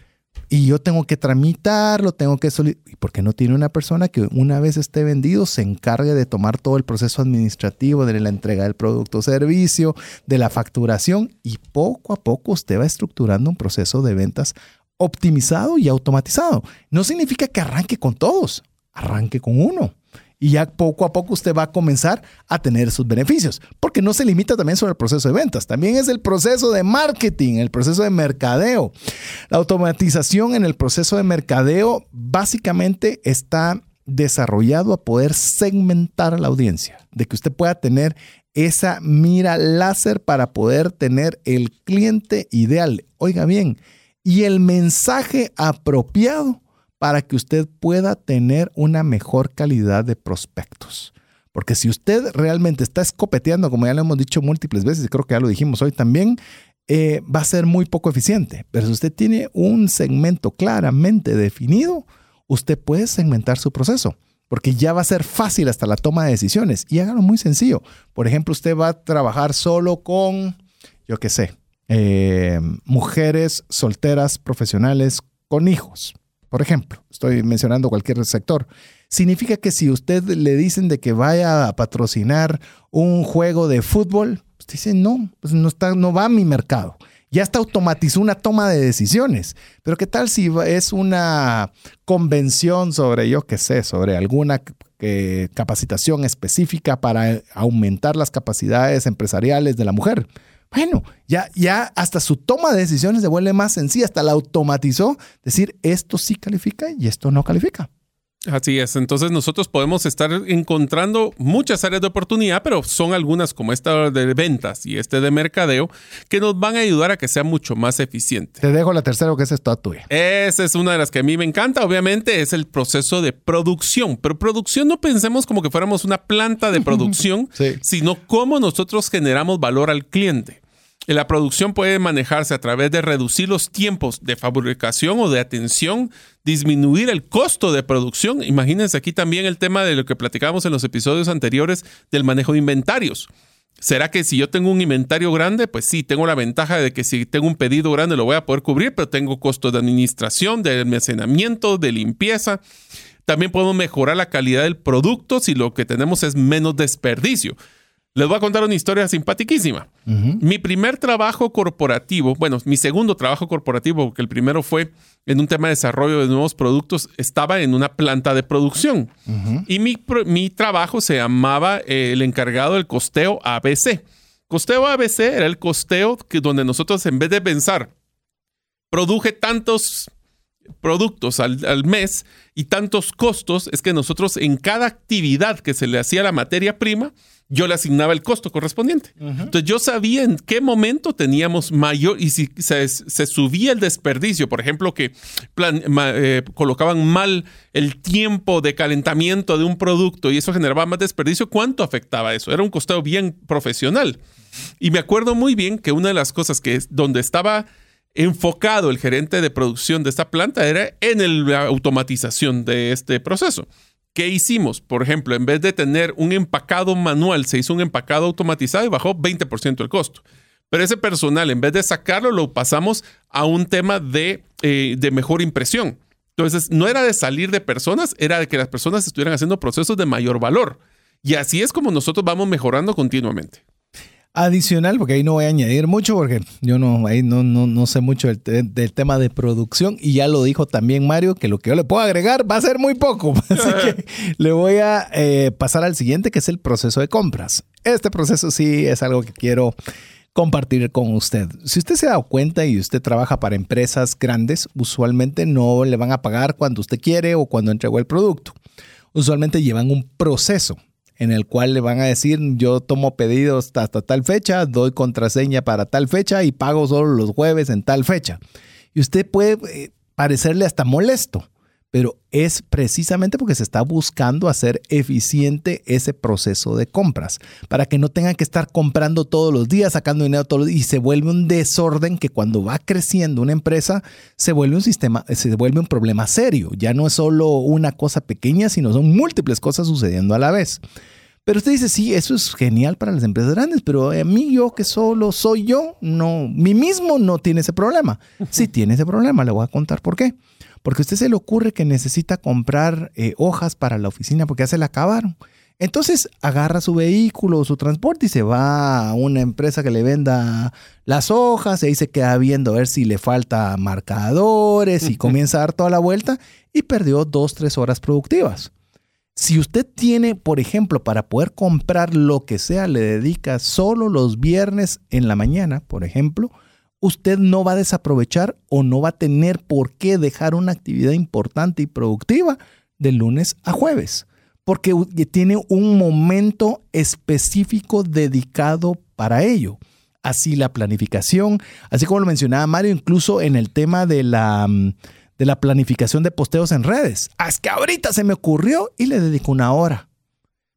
y yo tengo que tramitarlo, tengo que solicitar. ¿Y por qué no tiene una persona que una vez esté vendido se encargue de tomar todo el proceso administrativo de la entrega del producto o servicio, de la facturación y poco a poco usted va estructurando un proceso de ventas optimizado y automatizado? No significa que arranque con todos, arranque con uno y ya poco a poco usted va a comenzar a tener sus beneficios, porque no se limita también sobre el proceso de ventas, también es el proceso de marketing, el proceso de mercadeo. La automatización en el proceso de mercadeo básicamente está desarrollado a poder segmentar a la audiencia, de que usted pueda tener esa mira láser para poder tener el cliente ideal. Oiga bien, y el mensaje apropiado para que usted pueda tener una mejor calidad de prospectos. Porque si usted realmente está escopeteando, como ya lo hemos dicho múltiples veces, y creo que ya lo dijimos hoy también, eh, va a ser muy poco eficiente. Pero si usted tiene un segmento claramente definido, usted puede segmentar su proceso. Porque ya va a ser fácil hasta la toma de decisiones. Y hágalo muy sencillo. Por ejemplo, usted va a trabajar solo con, yo qué sé, eh, mujeres solteras profesionales con hijos. Por ejemplo, estoy mencionando cualquier sector significa que si usted le dicen de que vaya a patrocinar un juego de fútbol, usted dice, no, pues no, está, no va a mi mercado. Ya está automatizó una toma de decisiones. Pero ¿qué tal si es una convención sobre, yo qué sé, sobre alguna eh, capacitación específica para aumentar las capacidades empresariales de la mujer? Bueno, ya, ya hasta su toma de decisiones se vuelve más sencilla, hasta la automatizó, decir esto sí califica y esto no califica. Así es, entonces nosotros podemos estar encontrando muchas áreas de oportunidad, pero son algunas como esta de ventas y este de mercadeo que nos van a ayudar a que sea mucho más eficiente. Te dejo la tercera que es toda tuya. Esa es una de las que a mí me encanta, obviamente es el proceso de producción, pero producción no pensemos como que fuéramos una planta de producción, sino cómo nosotros generamos valor al cliente. La producción puede manejarse a través de reducir los tiempos de fabricación o de atención, disminuir el costo de producción. Imagínense aquí también el tema de lo que platicábamos en los episodios anteriores del manejo de inventarios. ¿Será que si yo tengo un inventario grande, pues sí, tengo la ventaja de que si tengo un pedido grande lo voy a poder cubrir, pero tengo costos de administración, de almacenamiento, de limpieza. También podemos mejorar la calidad del producto si lo que tenemos es menos desperdicio. Les voy a contar una historia simpaticísima. Mi primer trabajo corporativo, bueno, mi segundo trabajo corporativo, porque el primero fue en un tema de desarrollo de nuevos productos, estaba en una planta de producción. Y mi, mi, trabajo se llamaba eh, el encargado del costeo ABC. Costeo ABC era el costeo que donde nosotros en vez de pensar, produje tantos productos al, al, mes y tantos costos, es que nosotros en cada actividad que se le hacía a la materia prima, yo le asignaba el costo correspondiente. Entonces yo sabía en qué momento teníamos mayor y si se, subía el desperdicio, por ejemplo, que eh, colocaban mal el tiempo de calentamiento de un producto y eso generaba más desperdicio, ¿cuánto afectaba eso? Era un costeo bien profesional. Y me acuerdo muy bien que una de las cosas que es donde estaba enfocado el gerente de producción de esta planta era en la automatización de este proceso. ¿Qué hicimos? Por ejemplo, en vez de tener un empacado manual, se hizo un empacado automatizado y bajó 20% el costo. Pero ese personal, en vez de sacarlo, lo pasamos a un tema de, eh, de mejor impresión. Entonces, no era de salir de personas, era de que las personas estuvieran haciendo procesos de mayor valor. Y así es como nosotros vamos mejorando continuamente adicional, porque ahí no voy a añadir mucho, porque yo no, ahí no, no, sé mucho del, tema de producción y ya lo dijo también Mario, que lo que yo le puedo agregar va a ser muy poco. Así que le voy a eh, pasar al siguiente, que es el proceso de compras. Este proceso sí es algo que quiero compartir con usted. Si usted se ha dado cuenta y usted trabaja para empresas grandes, usualmente no le van a pagar cuando usted quiere o cuando entregó el producto. Usualmente llevan un proceso en el cual le van a decir yo tomo pedidos hasta tal fecha, doy contraseña para tal fecha y pago solo los jueves en tal fecha. Y usted puede eh, parecerle hasta molesto, pero es precisamente porque se está buscando hacer eficiente ese proceso de compras, para que no tengan que estar comprando todos los días, sacando dinero todos los días, y se vuelve un desorden que cuando va creciendo una empresa se vuelve un sistema, se vuelve un problema serio. Ya no es solo una cosa pequeña, sino son múltiples cosas sucediendo a la vez. Pero usted dice, sí, eso es genial para las empresas grandes, pero a mí yo que solo soy yo, no, mí mismo no tiene ese problema. Sí tiene ese problema, le voy a contar por qué. Porque a usted se le ocurre que necesita comprar eh, hojas para la oficina porque ya se le acabaron. Entonces agarra su vehículo o su transporte y se va a una empresa que le venda las hojas y ahí se queda viendo a ver si le falta marcadores y comienza a dar toda la vuelta y perdió dos, tres horas productivas. Si usted tiene, por ejemplo, para poder comprar lo que sea, le dedica solo los viernes en la mañana, por ejemplo, usted no va a desaprovechar o no va a tener por qué dejar una actividad importante y productiva de lunes a jueves, porque tiene un momento específico dedicado para ello. así la planificación, así como lo mencionaba Mario, incluso en el tema de la, mm, de la planificación de posteos en redes. Es que ahorita se me ocurrió y le dedico una hora.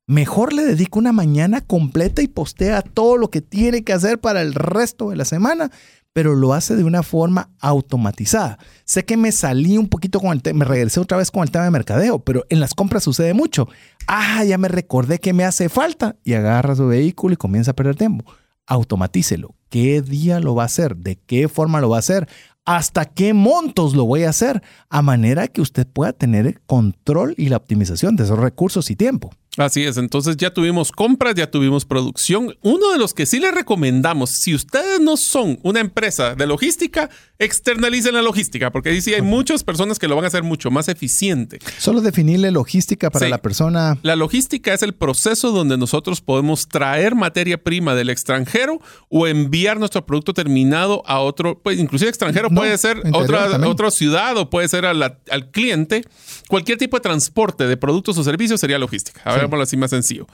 Mejor le dedico una mañana completa y postea todo lo que tiene que hacer para el resto de la semana, pero lo hace de una forma automatizada. Sé que me salí un poquito con el tema, me regresé otra vez con el tema de mercadeo, pero en las compras sucede mucho. Ah, ya me recordé que me hace falta y agarra su vehículo y comienza a perder tiempo automatícelo. ¿Qué día lo va a hacer? ¿De qué forma lo va a hacer? ¿Hasta qué montos lo voy a hacer? A manera que usted pueda tener el control y la optimización de esos recursos y tiempo. Así es, entonces ya tuvimos compras, ya tuvimos producción. Uno de los que sí les recomendamos, si ustedes no son una empresa de logística, externalicen la logística, porque ahí sí hay muchas personas que lo van a hacer mucho más eficiente. Solo definirle logística para la persona. La logística es el proceso donde nosotros podemos traer materia prima del extranjero o enviar nuestro producto terminado a otro, pues inclusive extranjero puede ser otra, otra ciudad o puede ser al cliente. Cualquier tipo de transporte de productos o servicios sería logística. A ver, así más sencillo.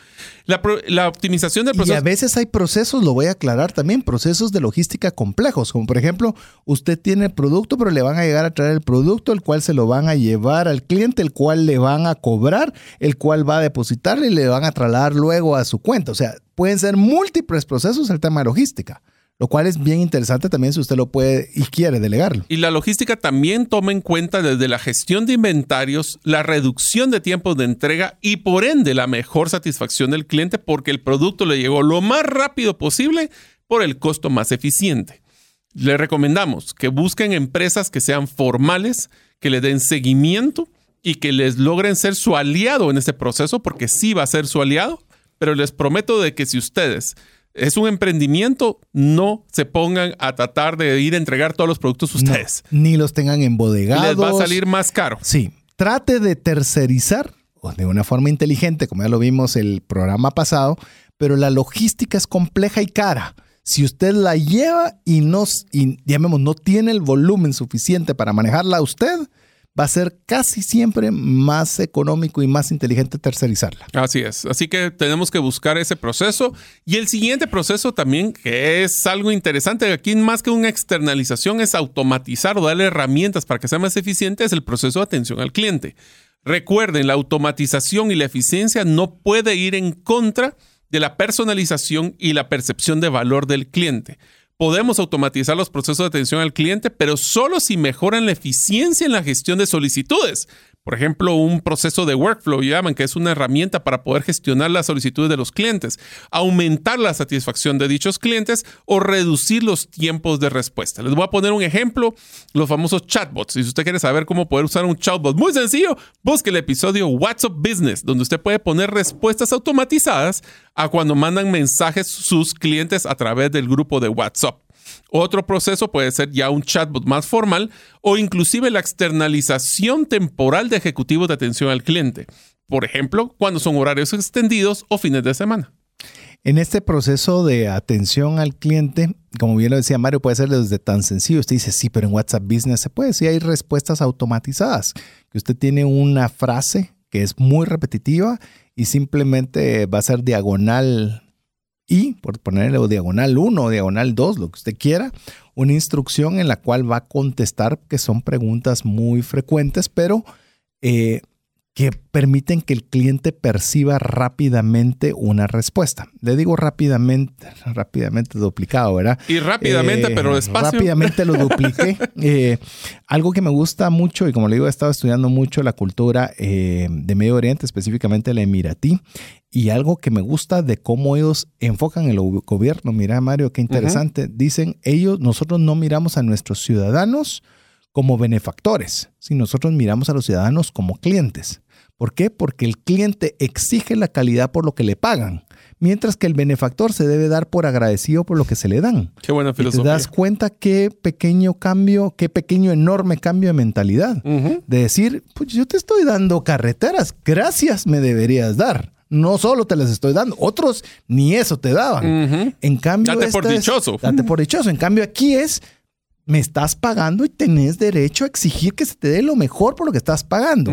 La, optimización del proceso. Y a veces hay procesos, lo voy a aclarar también, procesos de logística complejos, como por ejemplo, usted tiene el producto, pero le van a llegar a traer el producto, el cual se lo van a llevar al cliente, el cual le van a cobrar, el cual va a depositarle y le van a trasladar luego a su cuenta. O sea, pueden ser múltiples procesos el tema de logística lo cual es bien interesante también si usted lo puede y quiere delegarlo. Y la logística también toma en cuenta desde la gestión de inventarios, la reducción de tiempos de entrega y por ende la mejor satisfacción del cliente porque el producto le llegó lo más rápido posible por el costo más eficiente. Le recomendamos que busquen empresas que sean formales, que le den seguimiento y que les logren ser su aliado en este proceso porque sí va a ser su aliado, pero les prometo de que si ustedes es un emprendimiento, no se pongan a tratar de ir a entregar todos los productos ustedes. ni los tengan embodegados. Les va a salir más caro. Sí, trate de tercerizar de una forma inteligente, como ya lo vimos el programa pasado, pero la logística es compleja y cara. Si usted la lleva y no, y, no tiene el volumen suficiente para manejarla usted, va a ser casi siempre más económico y más inteligente tercerizarla. Así es. Así que tenemos que buscar ese proceso. Y el siguiente proceso también, que es algo interesante, aquí más que una externalización, es automatizar o darle herramientas para que sea más eficiente, es el proceso de atención al cliente. Recuerden, la automatización y la eficiencia no puede ir en contra de la personalización y la percepción de valor del cliente podemos automatizar los procesos de atención al cliente, pero solo si mejoran la eficiencia en la gestión de solicitudes. Por ejemplo, un proceso de workflow, llaman, que es una herramienta para poder gestionar las solicitudes de los clientes, aumentar la satisfacción de dichos clientes o reducir los tiempos de respuesta. Les voy a poner un ejemplo, los famosos chatbots. Si usted quiere saber cómo poder usar un chatbot muy sencillo, busque el episodio WhatsApp Business, donde usted puede poner respuestas automatizadas a cuando mandan mensajes sus clientes a través del grupo de WhatsApp. Otro proceso puede ser ya un chatbot más formal o inclusive la externalización temporal de ejecutivos de atención al cliente. Por ejemplo, cuando son horarios extendidos o fines de semana. En este proceso de atención al cliente, como bien lo decía Mario, puede ser desde tan sencillo. Usted dice, sí, pero en WhatsApp Business se puede. Sí, hay respuestas automatizadas. Que usted tiene una frase que es muy repetitiva y simplemente va a ser diagonal y, por ponerle diagonal 1 o diagonal 2, lo que usted quiera, una instrucción en la cual va a contestar, que son preguntas muy frecuentes, pero eh, que permiten que el cliente perciba rápidamente una respuesta. Le digo rápidamente, rápidamente duplicado, ¿verdad? Y rápidamente, eh, pero despacio. Rápidamente lo dupliqué. Eh, algo que me gusta mucho, y como le digo, he estado estudiando mucho la cultura eh, de Medio Oriente, específicamente el emiratí, y algo que me gusta de cómo ellos enfocan el gobierno. Mira, Mario, qué interesante. Dicen, ellos, nosotros no miramos a nuestros ciudadanos como benefactores, si nosotros miramos a los ciudadanos como clientes. ¿Por qué? Porque el cliente exige la calidad por lo que le pagan, mientras que el benefactor se debe dar por agradecido por lo que se le dan. Qué buena filosofía. te das cuenta qué pequeño cambio, qué pequeño enorme cambio de mentalidad. De decir, pues yo te estoy dando carreteras, gracias me deberías dar. No solo te las estoy dando, otros ni eso te daban. En cambio, date por dichoso. date por dichoso. En cambio, aquí es, me estás pagando y tenés derecho a exigir que se te dé lo mejor por lo que estás pagando.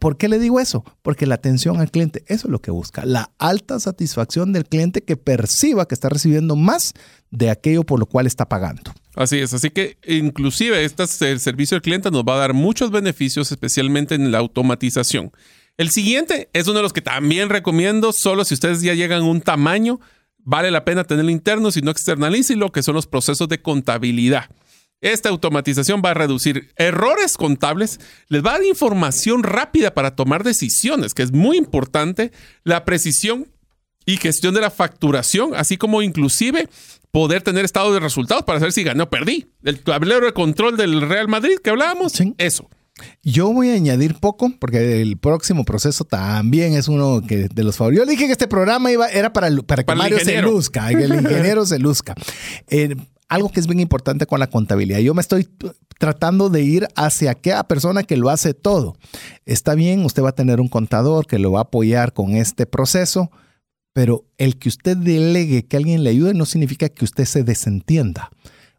¿Por qué le digo eso? Porque la atención al cliente, eso es lo que busca, la alta satisfacción del cliente que perciba que está recibiendo más de aquello por lo cual está pagando. Así es, así que inclusive este el servicio al cliente nos va a dar muchos beneficios, especialmente en la automatización. El siguiente es uno de los que también recomiendo, solo si ustedes ya llegan a un tamaño, vale la pena tenerlo interno, si no lo que son los procesos de contabilidad. Esta automatización va a reducir errores contables, les va a dar información rápida para tomar decisiones, que es muy importante, la precisión y gestión de la facturación, así como inclusive poder tener estado de resultados para saber si gané o perdí. El tablero de control del Real Madrid que hablábamos, eso. Yo voy a añadir poco, porque el próximo proceso también es uno que de los favoritos. Yo dije que este programa iba, era para, para que Mario se luzca, que el ingeniero se luzca. Eh, algo que es bien importante con la contabilidad. Yo me estoy tratando de ir hacia aquella persona que lo hace todo. Está bien, usted va a tener un contador que lo va a apoyar con este proceso, pero el que usted delegue que alguien le ayude no significa que usted se desentienda.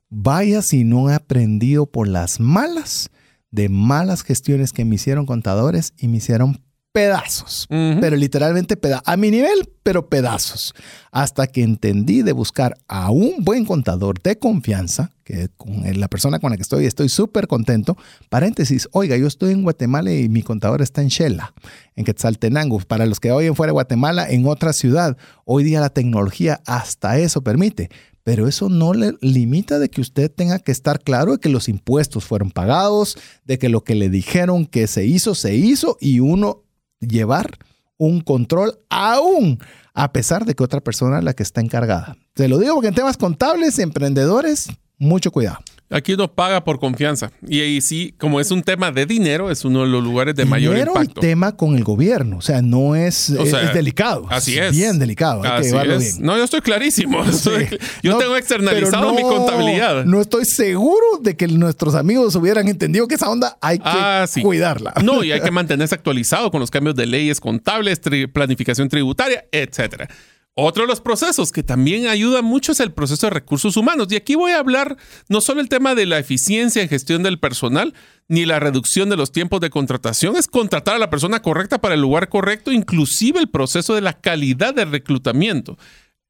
Vaya si no ha aprendido por las malas de malas gestiones que me hicieron contadores y me hicieron pedazos, pero literalmente pedazos, a mi nivel, pero pedazos, hasta que entendí de buscar a un buen contador de confianza, que con la persona con la que estoy estoy súper contento. Paréntesis, oiga, yo estoy en Guatemala y mi contador está en Shela, en Quetzaltenango. Para los que oyen fuera de Guatemala, en otra ciudad, hoy día la tecnología hasta eso permite pero eso no le limita de que usted tenga que estar claro de que los impuestos fueron pagados, de que lo que le dijeron que se hizo, se hizo y uno llevar un control aún a pesar de que otra persona es la que está encargada. Se lo digo porque en temas contables, emprendedores, mucho cuidado. Aquí uno paga por confianza. Y ahí sí, como es un tema de dinero, es uno de los lugares de mayor impacto. y tema con el gobierno. O sea, no es, es, delicado. Así es. Bien delicado. Hay que Bien. No, yo estoy clarísimo. yo tengo externalizado mi contabilidad. No estoy seguro de que nuestros amigos hubieran entendido que esa onda hay que ah, cuidarla. No, y hay que mantenerse actualizado con los cambios de leyes contables, planificación tributaria, etcétera. Otro de los procesos que también ayuda mucho es el proceso de recursos humanos. Y aquí voy a hablar no solo el tema de la eficiencia en gestión del personal, ni la reducción de los tiempos de contratación, es contratar a la persona correcta para el lugar correcto, inclusive el proceso de la calidad de reclutamiento.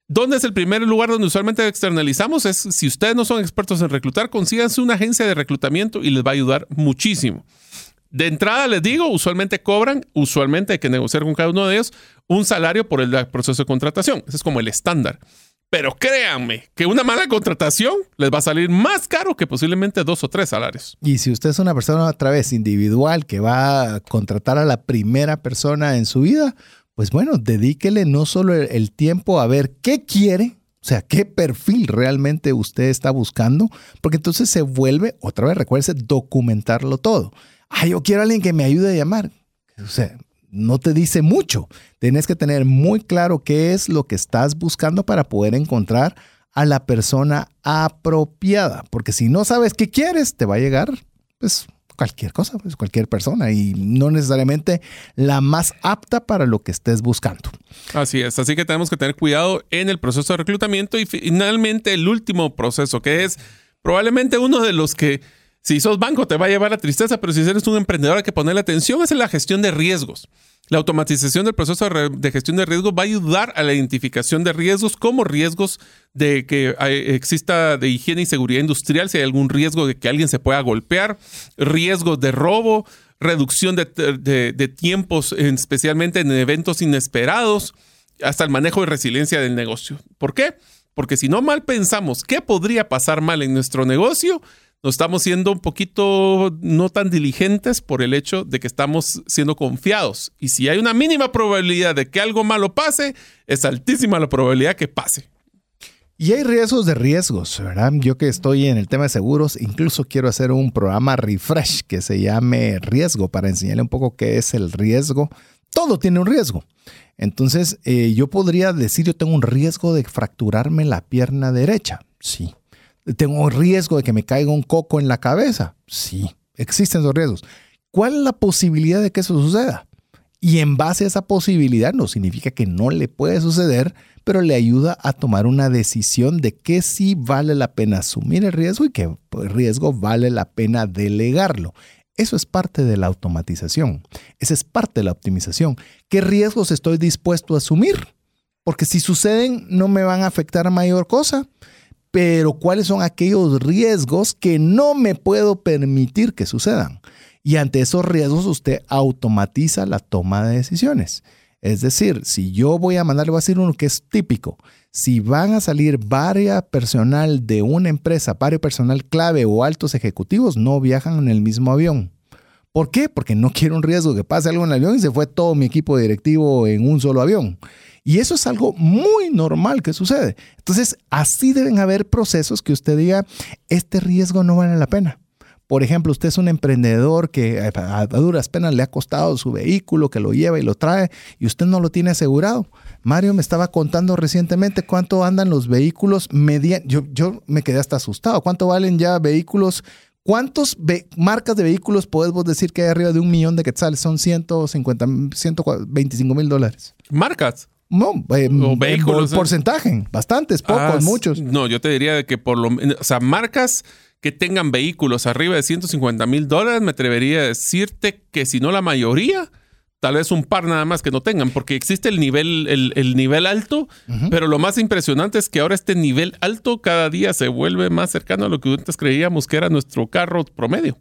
¿Dónde es el primer lugar donde usualmente externalizamos? Es si ustedes no son expertos en reclutar, consíganse una agencia de reclutamiento y les va a ayudar muchísimo. De entrada les digo, usualmente cobran, usualmente hay que negociar con cada uno de ellos un salario por el proceso de contratación. Ese es como el estándar. Pero créanme que una mala contratación les va a salir más caro que posiblemente dos o tres salarios. Y si usted es una persona otra vez individual que va a contratar a la primera persona en su vida, pues bueno, dedíquele no solo el tiempo a ver qué quiere, o sea, qué perfil realmente usted está buscando, porque entonces se vuelve, otra vez recuérdese, documentarlo todo ah, yo quiero a alguien que me ayude a llamar. O sea, no te dice mucho. Tienes que tener muy claro qué es lo que estás buscando para poder encontrar a la persona apropiada. Porque si no sabes qué quieres, te va a llegar pues cualquier cosa, pues, cualquier persona y no necesariamente la más apta para lo que estés buscando. Así es, así que tenemos que tener cuidado en el proceso de reclutamiento y finalmente el último proceso que es probablemente uno de los que si sos banco te va a llevar a tristeza, pero si eres un emprendedor hay que ponerle atención es en la gestión de riesgos. La automatización del proceso de gestión de riesgos va a ayudar a la identificación de riesgos como riesgos de que exista de higiene y seguridad industrial, si hay algún riesgo de que alguien se pueda golpear, riesgos de robo, reducción de, de tiempos, especialmente en eventos inesperados, hasta el manejo de resiliencia del negocio. ¿Por qué? Porque si no mal pensamos qué podría pasar mal en nuestro negocio, nos estamos siendo un poquito no tan diligentes por el hecho de que estamos siendo confiados. Y si hay una mínima probabilidad de que algo malo pase, es altísima la probabilidad que pase. Y hay riesgos de riesgos, ¿verdad? Yo que estoy en el tema de seguros, incluso quiero hacer un programa refresh que se llame riesgo para enseñarle un poco qué es el riesgo. Todo tiene un riesgo. Entonces, eh, yo podría decir, yo tengo un riesgo de fracturarme la pierna derecha. Sí, ¿Tengo riesgo de que me caiga un coco en la cabeza? Sí, existen esos riesgos. ¿Cuál es la posibilidad de que eso suceda? Y en base a esa posibilidad no significa que no le puede suceder, pero le ayuda a tomar una decisión de que sí vale la pena asumir el riesgo y que el riesgo vale la pena delegarlo. Eso es parte de la automatización. Esa es parte de la optimización. ¿Qué riesgos estoy dispuesto a asumir? Porque si suceden, no me van a afectar a mayor cosa. Pero ¿cuáles son aquellos riesgos que no me puedo permitir que sucedan? Y ante esos riesgos usted automatiza la toma de decisiones. Es decir, si yo voy a mandar, voy a decir uno que es típico. Si van a salir varias personal de una empresa, varios personal clave o altos ejecutivos, no viajan en el mismo avión. ¿Por qué? Porque no quiero un riesgo que pase algo en el avión y se fue todo mi equipo directivo en un solo avión. Y eso es algo muy normal que sucede. Entonces, así deben haber procesos que usted diga, este riesgo no vale la pena. Por ejemplo, usted es un emprendedor que eh, a duras penas le ha costado su vehículo, que lo lleva y lo trae, y usted no lo tiene asegurado. Mario me estaba contando recientemente cuánto andan los vehículos medianos. Yo, yo me quedé hasta asustado. ¿Cuánto valen ya vehículos ¿Cuántas marcas de vehículos podemos decir que hay arriba de un millón de quetzales? Son 150, 125 mil dólares. ¿Marcas? No, eh, vehículos. porcentaje, bastantes, pocos, ah, muchos. No, yo te diría que por lo menos, o sea, marcas que tengan vehículos arriba de 150 mil dólares, me atrevería a decirte que si no la mayoría, tal vez un par nada más que no tengan, porque existe el nivel, el, nivel alto, pero lo más impresionante es que ahora este nivel alto cada día se vuelve más cercano a lo que antes creíamos que era nuestro carro promedio.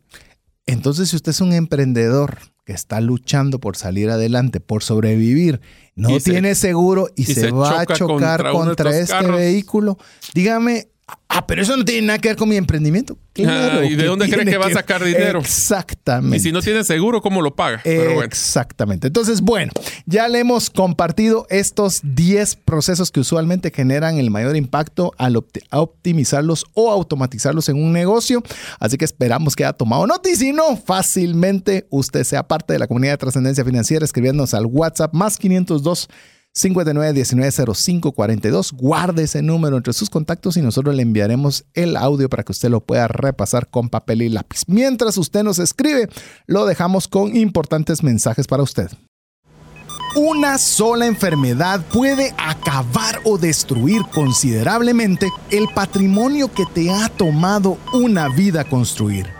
Entonces, si usted es un emprendedor que está luchando por salir adelante, por sobrevivir, no tiene seguro y, se, va a chocar contra, este vehículo, dígame, Ah, pero eso no tiene nada que ver con mi emprendimiento. Ah, ¿Y de dónde crees que va a sacar dinero? Exactamente. Y si no tiene seguro, ¿cómo lo paga? Exactamente. Entonces, bueno, ya le hemos compartido estos 10 procesos que usualmente generan el mayor impacto al optimizarlos o automatizarlos en un negocio. Así que esperamos que haya tomado nota y si no, fácilmente usted sea parte de la comunidad de trascendencia financiera escribiéndonos al WhatsApp más 502 59190542. Guarde ese número entre sus contactos y nosotros le enviaremos el audio para que usted lo pueda repasar con papel y lápiz. Mientras usted nos escribe, lo dejamos con importantes mensajes para usted. Una sola enfermedad puede acabar o destruir considerablemente el patrimonio que te ha tomado una vida construir.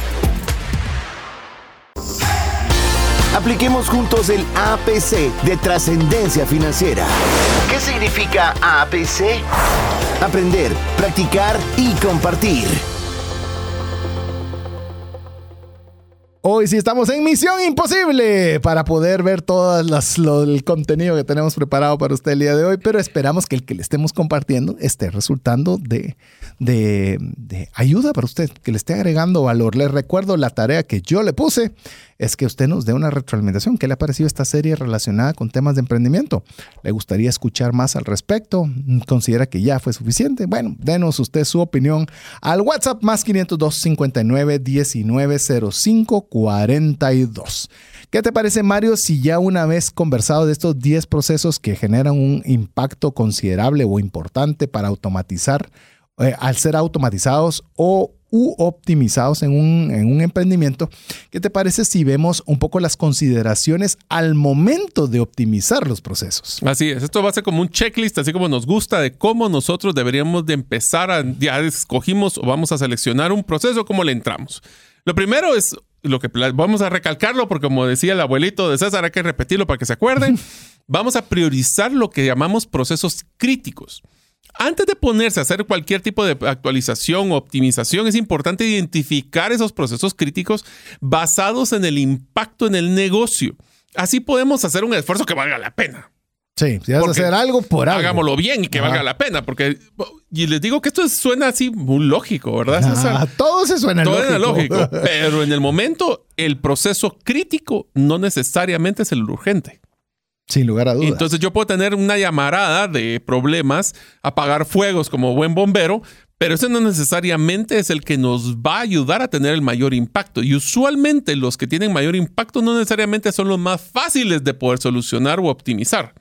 Apliquemos juntos el APC de trascendencia financiera. ¿Qué significa APC? Aprender, practicar y compartir. Hoy sí estamos en Misión Imposible para poder ver todo el contenido que tenemos preparado para usted el día de hoy, pero esperamos que el que le estemos compartiendo esté resultando de, de, ayuda para usted, que le esté agregando valor. Les recuerdo la tarea que yo le puse es que usted nos dé una retroalimentación. ¿Qué le ha parecido esta serie relacionada con temas de emprendimiento? ¿Le gustaría escuchar más al respecto? ¿Considera que ya fue suficiente? Bueno, denos usted su opinión al WhatsApp más 502 59 19 05 42. ¿Qué te parece, Mario, si ya una vez conversado de estos 10 procesos que generan un impacto considerable o importante para automatizar, eh, al ser automatizados o u optimizados en un, en un emprendimiento. ¿Qué te parece si vemos un poco las consideraciones al momento de optimizar los procesos? Así es, esto va a ser como un checklist, así como nos gusta, de cómo nosotros deberíamos de empezar a, ya escogimos o vamos a seleccionar un proceso, cómo le entramos. Lo primero es lo que vamos a recalcarlo porque como decía el abuelito de César, hay que repetirlo para que se acuerden. vamos a priorizar lo que llamamos procesos críticos. Antes de ponerse a hacer cualquier tipo de actualización o optimización, es importante identificar esos procesos críticos basados en el impacto en el negocio. Así podemos hacer un esfuerzo que valga la pena. Sí, si vas a hacer algo por algo. Hagámoslo bien y que valga la pena, porque y les digo que esto suena así muy lógico, ¿verdad? Ah, todo se suena todo lógico. lógico, pero en el momento el proceso crítico no necesariamente es el urgente. Sin lugar a dudas. Entonces yo puedo tener una llamarada de problemas, apagar fuegos como buen bombero, pero ese no necesariamente es el que nos va a ayudar a tener el mayor impacto. Y usualmente los que tienen mayor impacto no necesariamente son los más fáciles de poder solucionar o optimizar.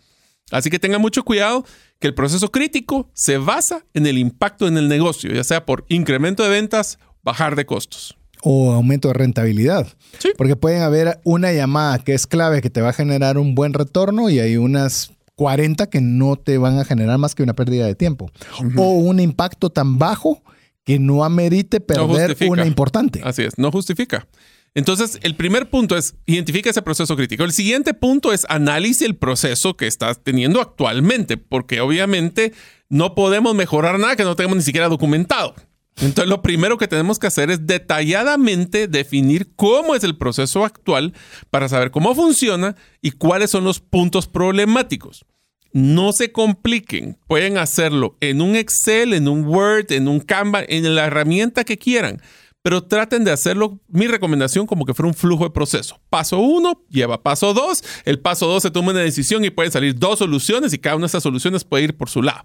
Así que tengan mucho cuidado que el proceso crítico se basa en el impacto en el negocio, ya sea por incremento de ventas, bajar de costos. O aumento de rentabilidad. Sí. Porque pueden haber una llamada que es clave que te va a generar un buen retorno y hay unas 40 que no te van a generar más que una pérdida de tiempo. O un impacto tan bajo que no amerite perder justifica. una importante. Así es, no justifica. Entonces, el primer punto es identifica ese proceso crítico. El siguiente punto es analice el proceso que estás teniendo actualmente, porque obviamente no podemos mejorar nada que no tengamos ni siquiera documentado. Entonces, lo primero que tenemos que hacer es detalladamente definir cómo es el proceso actual para saber cómo funciona y cuáles son los puntos problemáticos. No se compliquen, pueden hacerlo en un Excel, en un Word, en un Canva, en la herramienta que quieran, pero traten de hacerlo, mi recomendación, como que fuera un flujo de proceso. Paso uno lleva paso dos, el paso dos se toma una decisión y pueden salir dos soluciones y cada una de esas soluciones puede ir por su lado.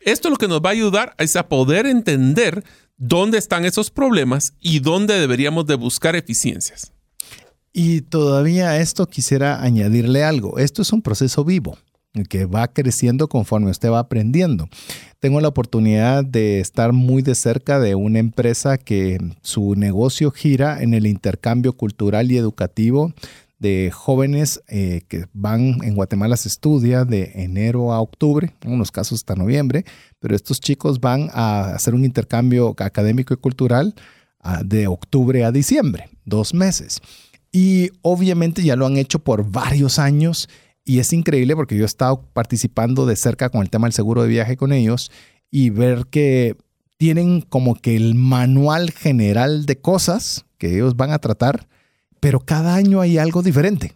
Esto lo que nos va a ayudar es a poder entender dónde están esos problemas y dónde deberíamos de buscar eficiencias. Y todavía a esto quisiera añadirle algo. Esto es un proceso vivo que va creciendo conforme usted va aprendiendo. Tengo la oportunidad de estar muy de cerca de una empresa que su negocio gira en el intercambio cultural y educativo de jóvenes eh, que van en Guatemala se estudia de enero a octubre, en unos casos hasta noviembre, pero estos chicos van a hacer un intercambio académico y cultural uh, de octubre a diciembre, dos meses. Y obviamente ya lo han hecho por varios años y es increíble porque yo he estado participando de cerca con el tema del seguro de viaje con ellos y ver que tienen como que el manual general de cosas que ellos van a tratar, pero cada año hay algo diferente.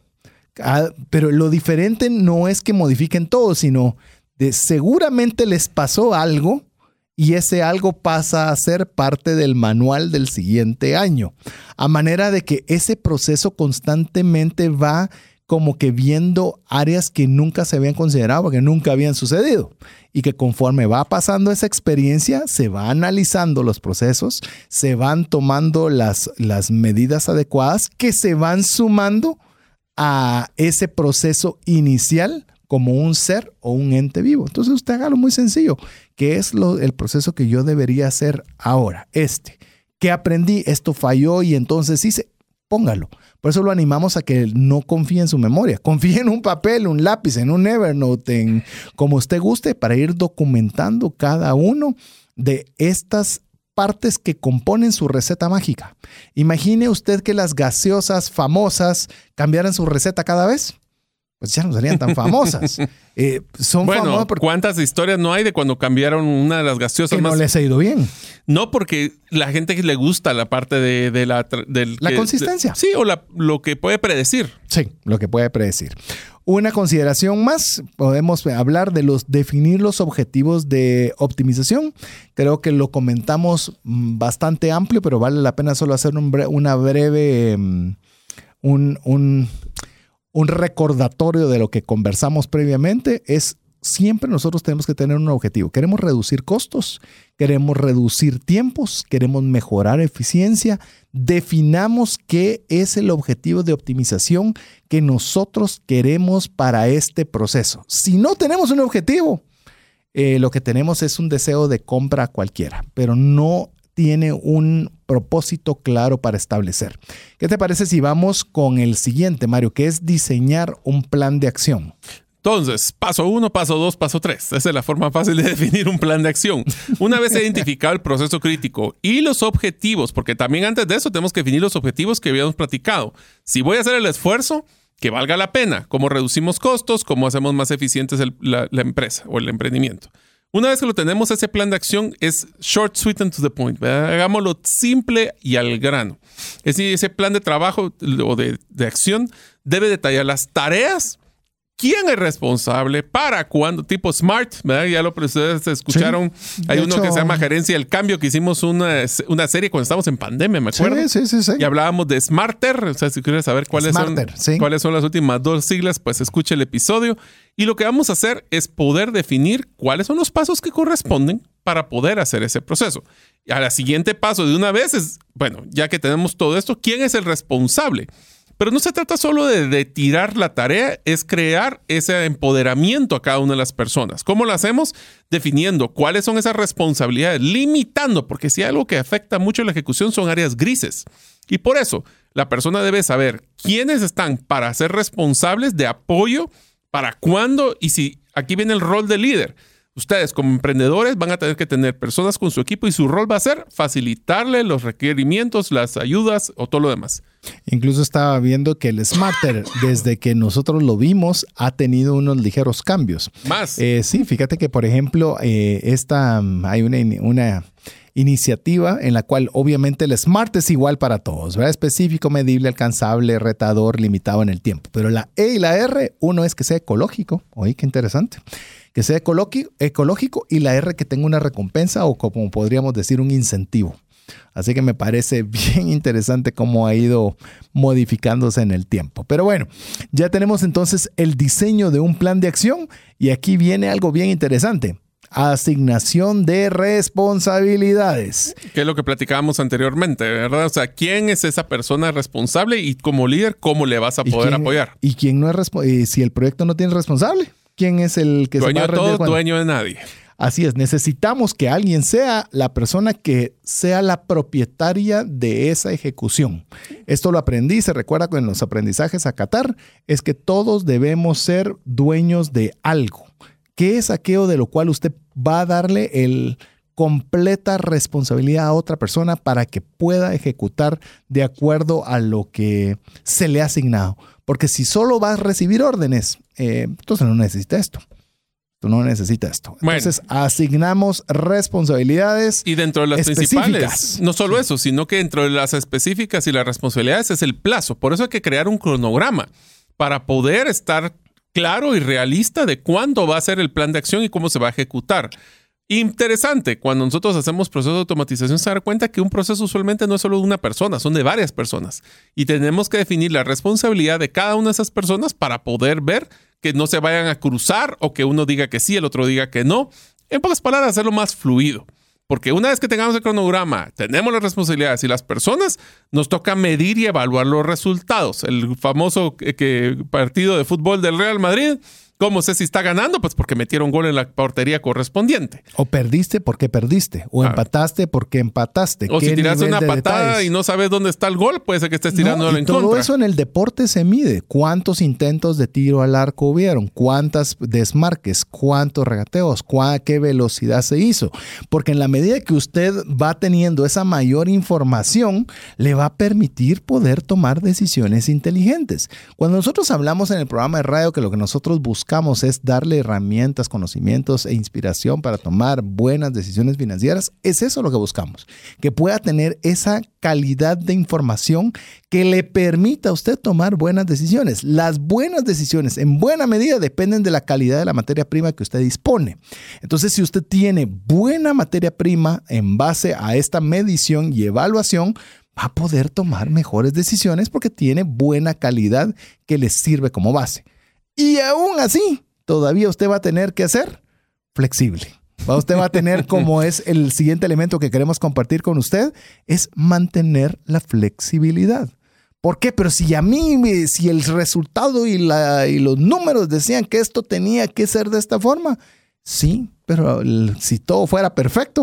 Pero lo diferente no es que modifiquen todo, sino de seguramente les pasó algo y ese algo pasa a ser parte del manual del siguiente año. A manera de que ese proceso constantemente va como que viendo áreas que nunca se habían considerado, que nunca habían sucedido. Y que conforme va pasando esa experiencia, se va analizando los procesos, se van tomando las, las medidas adecuadas que se van sumando a ese proceso inicial como un ser o un ente vivo. Entonces usted hágalo muy sencillo, que es el proceso que yo debería hacer ahora, este. ¿Qué aprendí? Esto falló y entonces hice, póngalo. Por eso lo animamos a que no confíe en su memoria. Confíe en un papel, un lápiz, en un Evernote, en como usted guste, para ir documentando cada uno de estas partes que componen su receta mágica. Imagine usted que las gaseosas famosas cambiaran su receta cada vez. Pues ya no serían tan famosas. Eh, son bueno, famosas porque ¿cuántas historias no hay de cuando cambiaron una de las gaseosas que más? no les ha ido bien. No, porque la gente le gusta la parte de, de la... Del, La que- consistencia. de- sí, o la- lo que puede predecir. Sí, lo que puede predecir. Una consideración más, podemos hablar de los definir los objetivos de optimización. Creo que lo comentamos mm, bastante amplio, pero vale la pena solo hacer un bre- una breve, mm, un, un- un recordatorio de lo que conversamos previamente. Es siempre nosotros tenemos que tener un objetivo. Queremos reducir costos, queremos reducir tiempos, queremos mejorar eficiencia. Definamos qué es el objetivo de optimización que nosotros queremos para este proceso. Si no tenemos un objetivo, eh, lo que tenemos es un deseo de compra cualquiera, pero no tiene un propósito claro para establecer. ¿Qué te parece si vamos con el siguiente, Mario, que es diseñar un plan de acción? Entonces, paso uno, paso dos, paso tres. Esa es la forma fácil de definir un plan de acción. Una vez identificado el proceso crítico y los objetivos, porque también antes de eso tenemos que definir los objetivos que habíamos platicado. Si voy a hacer el esfuerzo, que valga la pena, cómo reducimos costos, cómo hacemos más eficientes la empresa o el emprendimiento. Una vez que lo tenemos, ese plan de acción es short, sweet and to the point. Hagámoslo simple y al grano. Es decir, ese plan de trabajo o de, de acción debe detallar las tareas quién es responsable, para cuándo, tipo SMART, ¿verdad? Ya lo ustedes escucharon. Hay uno que se llama Gerencia del Cambio, que hicimos una, una serie cuando estábamos en pandemia, ¿me acuerdo? Sí, sí, sí. Y hablábamos de Smarter, o sea, si quieres saber cuáles, son, cuáles son las últimas dos siglas, pues escuche el episodio. Y lo que vamos a hacer es poder definir cuáles son los pasos que corresponden para poder hacer ese proceso. Y al siguiente paso de una vez es, bueno, ya que tenemos todo esto, ¿quién es el responsable? Pero no se trata solo de, tirar la tarea, es crear ese empoderamiento a cada una de las personas. ¿Cómo lo hacemos? Definiendo cuáles son esas responsabilidades, limitando, porque si hay algo que afecta mucho la ejecución son áreas grises. Y por eso, la persona debe saber quiénes están para ser responsables de apoyo, para cuándo y si aquí viene el rol de líder ustedes como emprendedores van a tener que tener personas con su equipo y su rol va a ser facilitarle los requerimientos, las ayudas o todo lo demás. Incluso estaba viendo que el Smarter, desde que nosotros lo vimos, ha tenido unos ligeros cambios. Más. Eh, sí, fíjate que, por ejemplo, eh, esta, hay una, una iniciativa en la cual obviamente el SMART es igual para todos, ¿verdad? Específico, medible, alcanzable, retador, limitado en el tiempo. Pero la E y la R, uno es que sea ecológico. Oye, qué interesante que sea ecológico y la R que tenga una recompensa o como podríamos decir un incentivo. Así que me parece bien interesante cómo ha ido modificándose en el tiempo. Pero bueno, ya tenemos entonces el diseño de un plan de acción y aquí viene algo bien interesante. Asignación de responsabilidades. Que es lo que platicábamos anteriormente, ¿verdad? O sea, ¿quién es esa persona responsable y como líder, cómo le vas a poder apoyar? ¿Y quién no es responsable? Si el proyecto no tiene responsable quién es el que dueño se va a de todo, dueño de nadie. Así es, necesitamos que alguien sea la persona que sea la propietaria de esa ejecución. Esto lo aprendí, se recuerda con los aprendizajes a Qatar, es que todos debemos ser dueños de algo. ¿Qué es aquello de lo cual usted va a darle el completa responsabilidad a otra persona para que pueda ejecutar de acuerdo a lo que se le ha asignado? Porque si solo vas a recibir órdenes, eh, entonces no necesita esto. Tú no necesitas esto. Entonces asignamos responsabilidades. Y dentro de las principales, no solo eso, sino que dentro de las específicas y las responsabilidades es el plazo. Por eso hay que crear un cronograma para poder estar claro y realista de cuándo va a ser el plan de acción y cómo se va a ejecutar. Interesante, cuando nosotros hacemos procesos de automatización se da cuenta que un proceso usualmente no es solo de una persona, son de varias personas. Y tenemos que definir la responsabilidad de cada una de esas personas para poder ver que no se vayan a cruzar o que uno diga que sí, el otro diga que no. En pocas palabras, hacerlo más fluido. Porque una vez que tengamos el cronograma, tenemos las responsabilidades y las personas, nos toca medir y evaluar los resultados. El famoso eh, partido de fútbol del Real Madrid ¿Cómo sé si está ganando? Pues porque metieron gol en la portería correspondiente. O perdiste porque perdiste. O empataste porque empataste. O si tiraste una patada y no sabes dónde está el gol, puede ser que estés tirando no, en todo eso en el deporte se mide. ¿Cuántos intentos de tiro al arco hubieron? ¿Cuántas desmarques? ¿Cuántos regateos? ¿Qué velocidad se hizo? Porque en la medida que usted va teniendo esa mayor información, le va a permitir poder tomar decisiones inteligentes. Cuando nosotros hablamos en el programa de radio que lo que nosotros buscamos es darle herramientas, conocimientos e inspiración para tomar buenas decisiones financieras, es eso lo que buscamos, que pueda tener esa calidad de información que le permita a usted tomar buenas decisiones. Las buenas decisiones en buena medida dependen de la calidad de la materia prima que usted dispone. Entonces, si usted tiene buena materia prima en base a esta medición y evaluación, va a poder tomar mejores decisiones porque tiene buena calidad que le sirve como base. Y aún así, todavía usted va a tener que ser flexible. Usted va a tener como es el siguiente elemento que queremos compartir con usted, es mantener la flexibilidad. ¿Por qué? Pero si a mí, si el resultado y, la, y los números decían que esto tenía que ser de esta forma, sí, pero si todo fuera perfecto,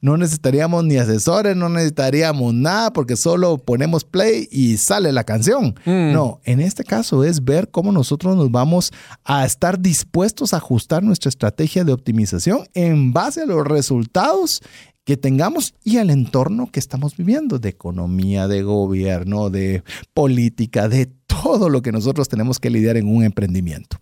no necesitaríamos ni asesores, no necesitaríamos nada porque solo ponemos play y sale la canción. Mm. No, en este caso es ver cómo nosotros nos vamos a estar dispuestos a ajustar nuestra estrategia de optimización en base a los resultados que tengamos y al entorno que estamos viviendo, de economía, de gobierno, de política, de todo lo que nosotros tenemos que lidiar en un emprendimiento.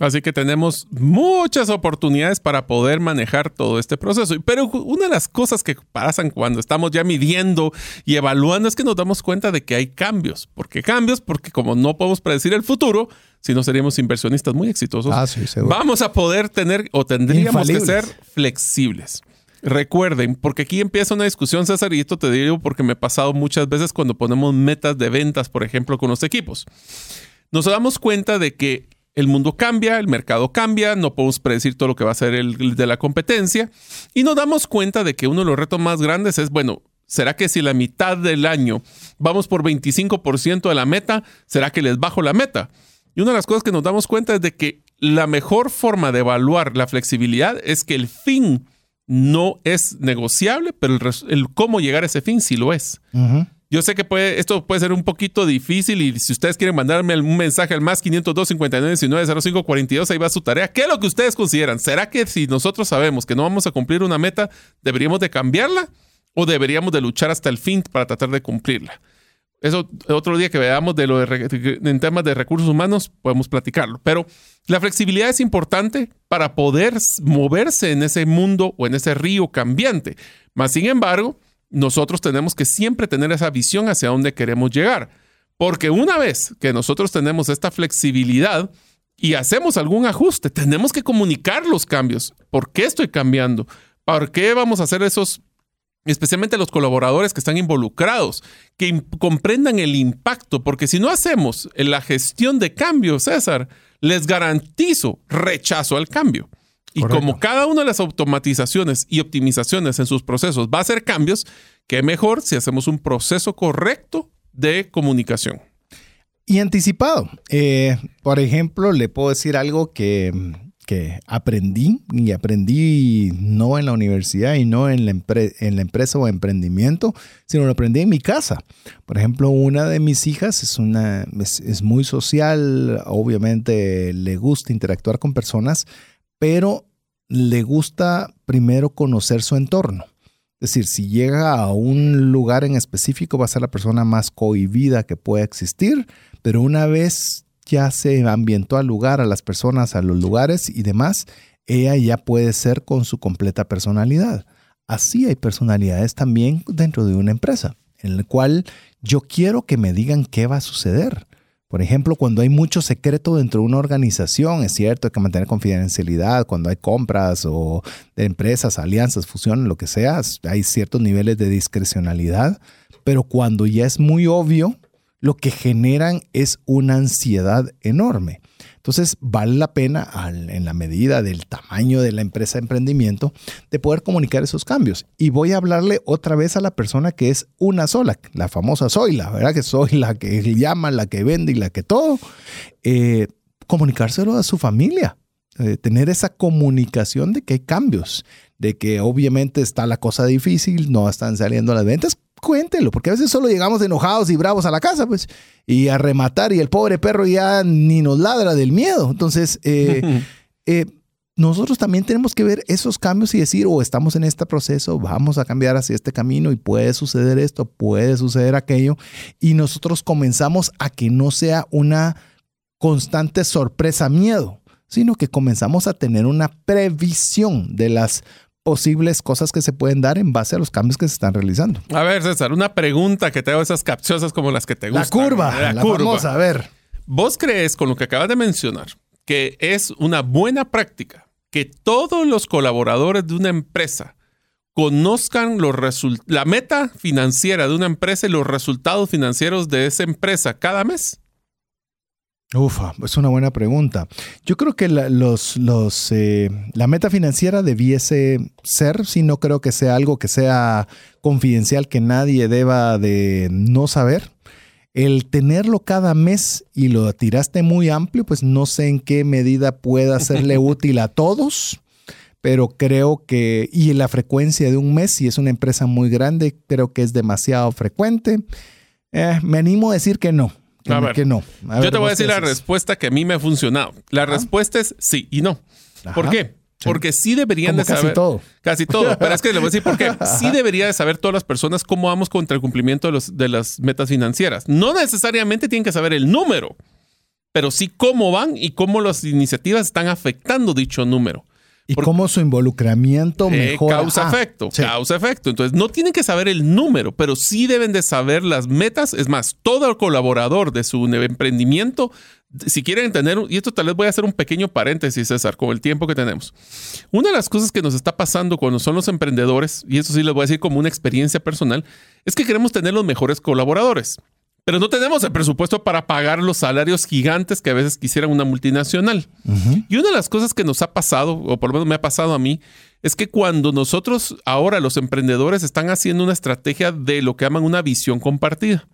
Así que tenemos muchas oportunidades para poder manejar todo este proceso. Pero una de las cosas que pasan cuando estamos ya midiendo y evaluando es que nos damos cuenta de que hay cambios. ¿Por qué cambios? Porque como no podemos predecir el futuro, si no seríamos inversionistas muy exitosos, Ah, sí, vamos a poder tener o tendríamos que ser flexibles. Recuerden, porque aquí empieza una discusión, César, y esto te digo porque me ha pasado muchas veces cuando ponemos metas de ventas, por ejemplo, con los equipos. Nos damos cuenta de que el mundo cambia, el mercado cambia, no podemos predecir todo lo que va a ser el, de la competencia, y nos damos cuenta de que uno de los retos más grandes es, bueno, ¿será que si la mitad del año vamos por 25% de la meta, será que les bajo la meta? Y una de las cosas que nos damos cuenta es de que la mejor forma de evaluar la flexibilidad es que el fin no es negociable, pero el, cómo llegar a ese fin sí lo es. Yo sé que esto puede ser un poquito difícil y si ustedes quieren mandarme un mensaje al más 502 59 19 05 42, ahí va su tarea. ¿Qué es lo que ustedes consideran? ¿Será que si nosotros sabemos que no vamos a cumplir una meta, deberíamos de cambiarla o deberíamos de luchar hasta el fin para tratar de cumplirla? Eso otro día que veamos de lo en temas de recursos humanos podemos platicarlo. Pero la flexibilidad es importante para poder moverse en ese mundo o en ese río cambiante. Más sin embargo, nosotros tenemos que siempre tener esa visión hacia dónde queremos llegar. Porque una vez que nosotros tenemos esta flexibilidad y hacemos algún ajuste, tenemos que comunicar los cambios. ¿Por qué estoy cambiando? ¿Por qué vamos a hacer esos especialmente los colaboradores que están involucrados, que comprendan el impacto, porque si no hacemos la gestión de cambio, César, les garantizo rechazo al cambio. Y Correcto. como cada una de las automatizaciones y optimizaciones en sus procesos va a hacer cambios, qué mejor si hacemos un proceso correcto de comunicación. Y anticipado. Eh, por ejemplo, le puedo decir algo que, que aprendí y aprendí no en la universidad y no en la, en la empresa o emprendimiento, sino lo aprendí en mi casa. Por ejemplo, una de mis hijas es, una, es, es muy social, obviamente le gusta interactuar con personas, pero le gusta primero conocer su entorno. Es decir, si llega a un lugar en específico, va a ser la persona más cohibida que pueda existir, pero una vez ya se ambientó al lugar, a las personas, a los lugares y demás, ella ya puede ser con su completa personalidad. Así hay personalidades también dentro de una empresa, en la cual yo quiero que me digan qué va a suceder. Por ejemplo, cuando hay mucho secreto dentro de una organización, es cierto, hay que mantener confidencialidad, cuando hay compras o empresas, alianzas, fusiones, lo que sea, hay ciertos niveles de discrecionalidad, pero cuando ya es muy obvio, lo que generan es una ansiedad enorme. Entonces, vale la pena, en la medida del tamaño de la empresa de emprendimiento, de poder comunicar esos cambios. Y voy a hablarle otra vez a la persona que es una sola, la famosa soy la, ¿verdad? Que soy la que llama, la que vende y la que todo. Eh, comunicárselo a su familia. Eh, tener esa comunicación de que hay cambios, de que obviamente está la cosa difícil, no están saliendo las ventas, cuéntelo, porque a veces solo llegamos enojados y bravos a la casa, pues, y a rematar, y el pobre perro ya ni nos ladra del miedo. Entonces, eh, eh, nosotros también tenemos que ver esos cambios y decir, o estamos en este proceso, vamos a cambiar hacia este camino y puede suceder esto, puede suceder aquello, y nosotros comenzamos a que no sea una constante sorpresa, miedo, sino que comenzamos a tener una previsión de las posibles cosas que se pueden dar en base a los cambios que se están realizando. A ver, César, una pregunta que te hago esas capciosas como las que te La gustan. curva, la, curva. famosa, a ver. ¿Vos crees, con lo que acabas de mencionar, que es una buena práctica que todos los colaboradores de una empresa conozcan los la meta financiera de una empresa y los resultados financieros de esa empresa cada mes? Ufa, es una buena pregunta. Yo creo que la, los, los, eh, la meta financiera debiese ser, si no creo que sea algo que sea confidencial, que nadie deba de no saber. El tenerlo cada mes y lo tiraste muy amplio, pues no sé en qué medida pueda serle útil a todos, pero creo que, y la frecuencia de un mes, si es una empresa muy grande, creo que es demasiado frecuente. Eh, me animo a decir que no. A ver, que no. A Yo ver, te voy a ¿vos decir la respuesta que a mí me ha funcionado. La respuesta es sí y no. ¿Por qué? Porque sí deberían Como de casi saber. todo. Casi todo. Pero es que le voy a decir por qué. Sí debería de saber todas las personas cómo vamos contra el cumplimiento de, los, de las metas financieras. No necesariamente tienen que saber el número. pero sí cómo van y cómo las iniciativas están afectando dicho número. Y cómo su involucramiento eh, mejora. Causa-efecto, Ah, sí. causa-efecto. Entonces, no tienen que saber el número, pero sí deben de saber las metas. Es más, todo colaborador de su emprendimiento, si quieren tener, y esto tal vez voy a hacer un pequeño paréntesis, César, con el tiempo que tenemos. Una de las cosas que nos está pasando cuando son los emprendedores, y eso sí les voy a decir como una experiencia personal, es que queremos tener los mejores colaboradores. Pero no tenemos el presupuesto para pagar los salarios gigantes que a veces quisiera una multinacional. Y una de las cosas que nos ha pasado, o por lo menos me ha pasado a mí, es que cuando nosotros ahora los emprendedores están haciendo una estrategia de lo que llaman una visión compartida.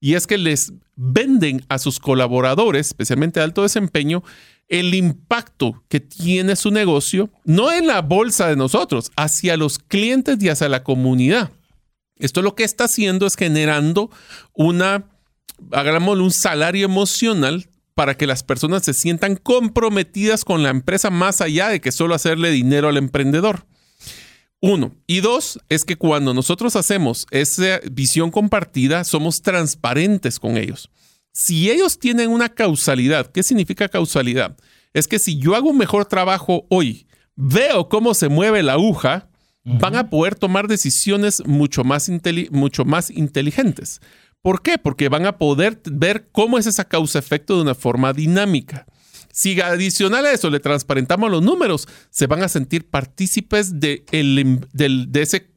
Y es que les venden a sus colaboradores, especialmente de alto desempeño, el impacto que tiene su negocio, no en la bolsa de nosotros, hacia los clientes y hacia la comunidad. Esto lo que está haciendo es generando una, hagámoslo, un salario emocional para que las personas se sientan comprometidas con la empresa más allá de que solo hacerle dinero al emprendedor. Uno. Y dos, es que cuando nosotros hacemos esa visión compartida, somos transparentes con ellos. Si ellos tienen una causalidad, ¿qué significa causalidad? Es que si yo hago un mejor trabajo hoy, veo cómo se mueve la aguja, van a poder tomar decisiones mucho más, mucho más inteligentes. ¿Por qué? Porque van a poder ver cómo es esa causa-efecto de una forma dinámica. Si adicional a eso le transparentamos los números, se van a sentir partícipes de, de ese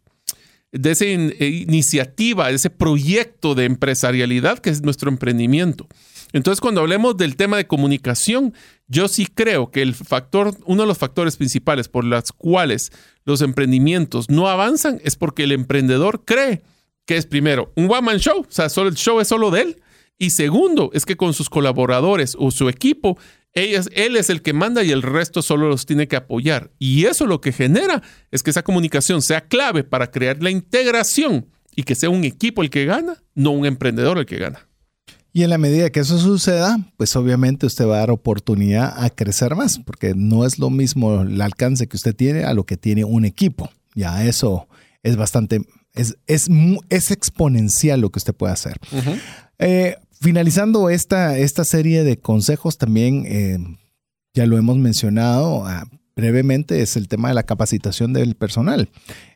de esa eh, iniciativa, de ese proyecto de empresarialidad que es nuestro emprendimiento. Entonces, cuando hablemos del tema de comunicación, yo sí creo que el factor, uno de los factores principales por los cuales los emprendimientos no avanzan es porque el emprendedor cree que es primero un one man show, o sea, solo el show es solo de él. Y segundo, es que con sus colaboradores o su equipo, ellas- él es el que manda y el resto solo los tiene que apoyar. Y eso lo que genera es que esa comunicación sea clave para crear la integración y que sea un equipo el que gana, no un emprendedor el que gana. Y en la medida que eso suceda, pues obviamente usted va a dar oportunidad a crecer más, porque no es lo mismo el alcance que usted tiene a lo que tiene un equipo. Ya eso es bastante, es, es, es exponencial lo que usted puede hacer. Eh, finalizando esta, esta serie de consejos, también eh, ya lo hemos mencionado ah, brevemente, es el tema de la capacitación del personal.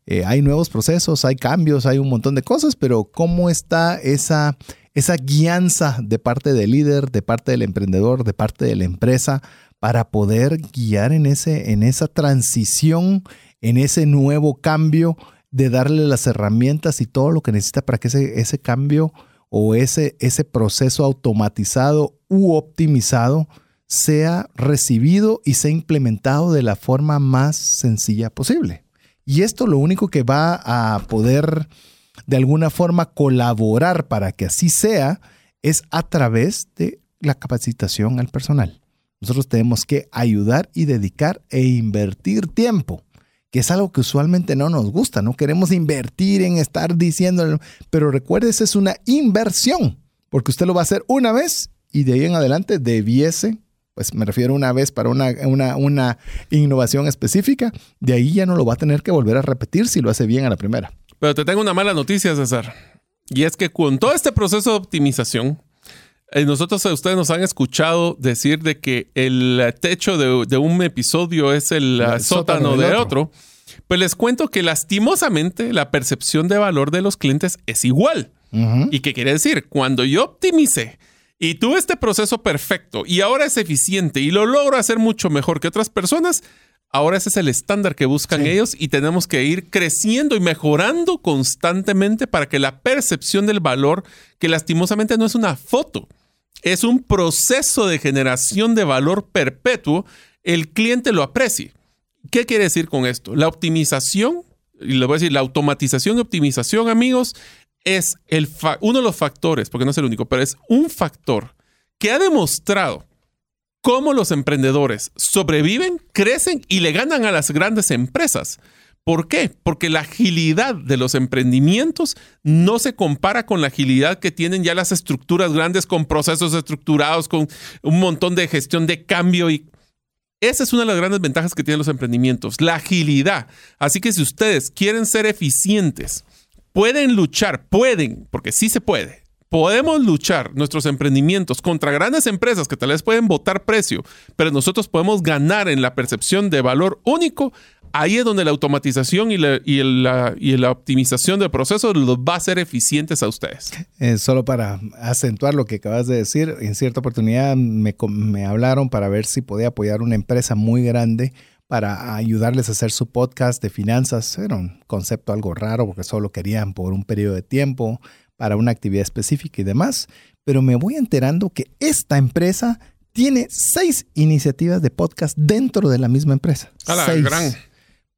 Eh, hay nuevos procesos, hay cambios, hay un montón de cosas, pero ¿cómo está esa, esa guianza de parte del líder, de parte del emprendedor, de parte de la empresa para poder guiar en, ese, en esa transición, en ese nuevo cambio, de darle las herramientas y todo lo que necesita para que ese, ese cambio o ese, ese proceso automatizado u optimizado sea recibido y sea implementado de la forma más sencilla posible. Y esto lo único que va a poder de alguna forma colaborar para que así sea es a través de la capacitación al personal. Nosotros tenemos que ayudar y dedicar e invertir tiempo, que es algo que usualmente no nos gusta. No queremos invertir en estar diciendo, pero recuerde, esa es una inversión, porque usted lo va a hacer una vez y de ahí en adelante debiese, pues me refiero una vez para una, una, una innovación específica, de ahí ya no lo va a tener que volver a repetir si lo hace bien a la primera. Pero te tengo una mala noticia, César. Y es que con todo este proceso de optimización, nosotros a ustedes nos han escuchado decir de que el techo de, de un episodio es el, El sótano, sótano del de otro. otro. Pues les cuento que lastimosamente la percepción de valor de los clientes es igual. ¿Y qué quiere decir? Cuando yo optimicé y tuve este proceso perfecto y ahora es eficiente y lo logro hacer mucho mejor que otras personas, ahora ese es el estándar que buscan Sí. ellos y tenemos que ir creciendo y mejorando constantemente para que la percepción del valor, que lastimosamente no es una foto, es un proceso de generación de valor perpetuo, el cliente lo aprecie. ¿Qué quiere decir con esto? La optimización, y le voy a decir, la automatización y optimización, amigos, es el uno de los factores, porque no es el único, pero es un factor que ha demostrado cómo los emprendedores sobreviven, crecen y le ganan a las grandes empresas. ¿Por qué? Porque la agilidad de los emprendimientos no se compara con la agilidad que tienen ya las estructuras grandes con procesos estructurados, con un montón de gestión de cambio y esa es una de las grandes ventajas que tienen los emprendimientos, la agilidad. Así que si ustedes quieren ser eficientes, pueden luchar, pueden, porque sí se puede, podemos luchar nuestros emprendimientos contra grandes empresas que tal vez pueden votar precio, pero nosotros podemos ganar en la percepción de valor único, ahí es donde la automatización y la, y la, optimización del proceso los va a ser eficientes a ustedes. Eh, solo para acentuar lo que acabas de decir, en cierta oportunidad me, me hablaron para ver si podía apoyar una empresa muy grande para ayudarles a hacer su podcast de finanzas. Era un concepto algo raro porque solo querían por un periodo de tiempo para una actividad específica y demás. Pero me voy enterando que esta empresa tiene seis iniciativas de podcast dentro de la misma empresa. seis. Gran.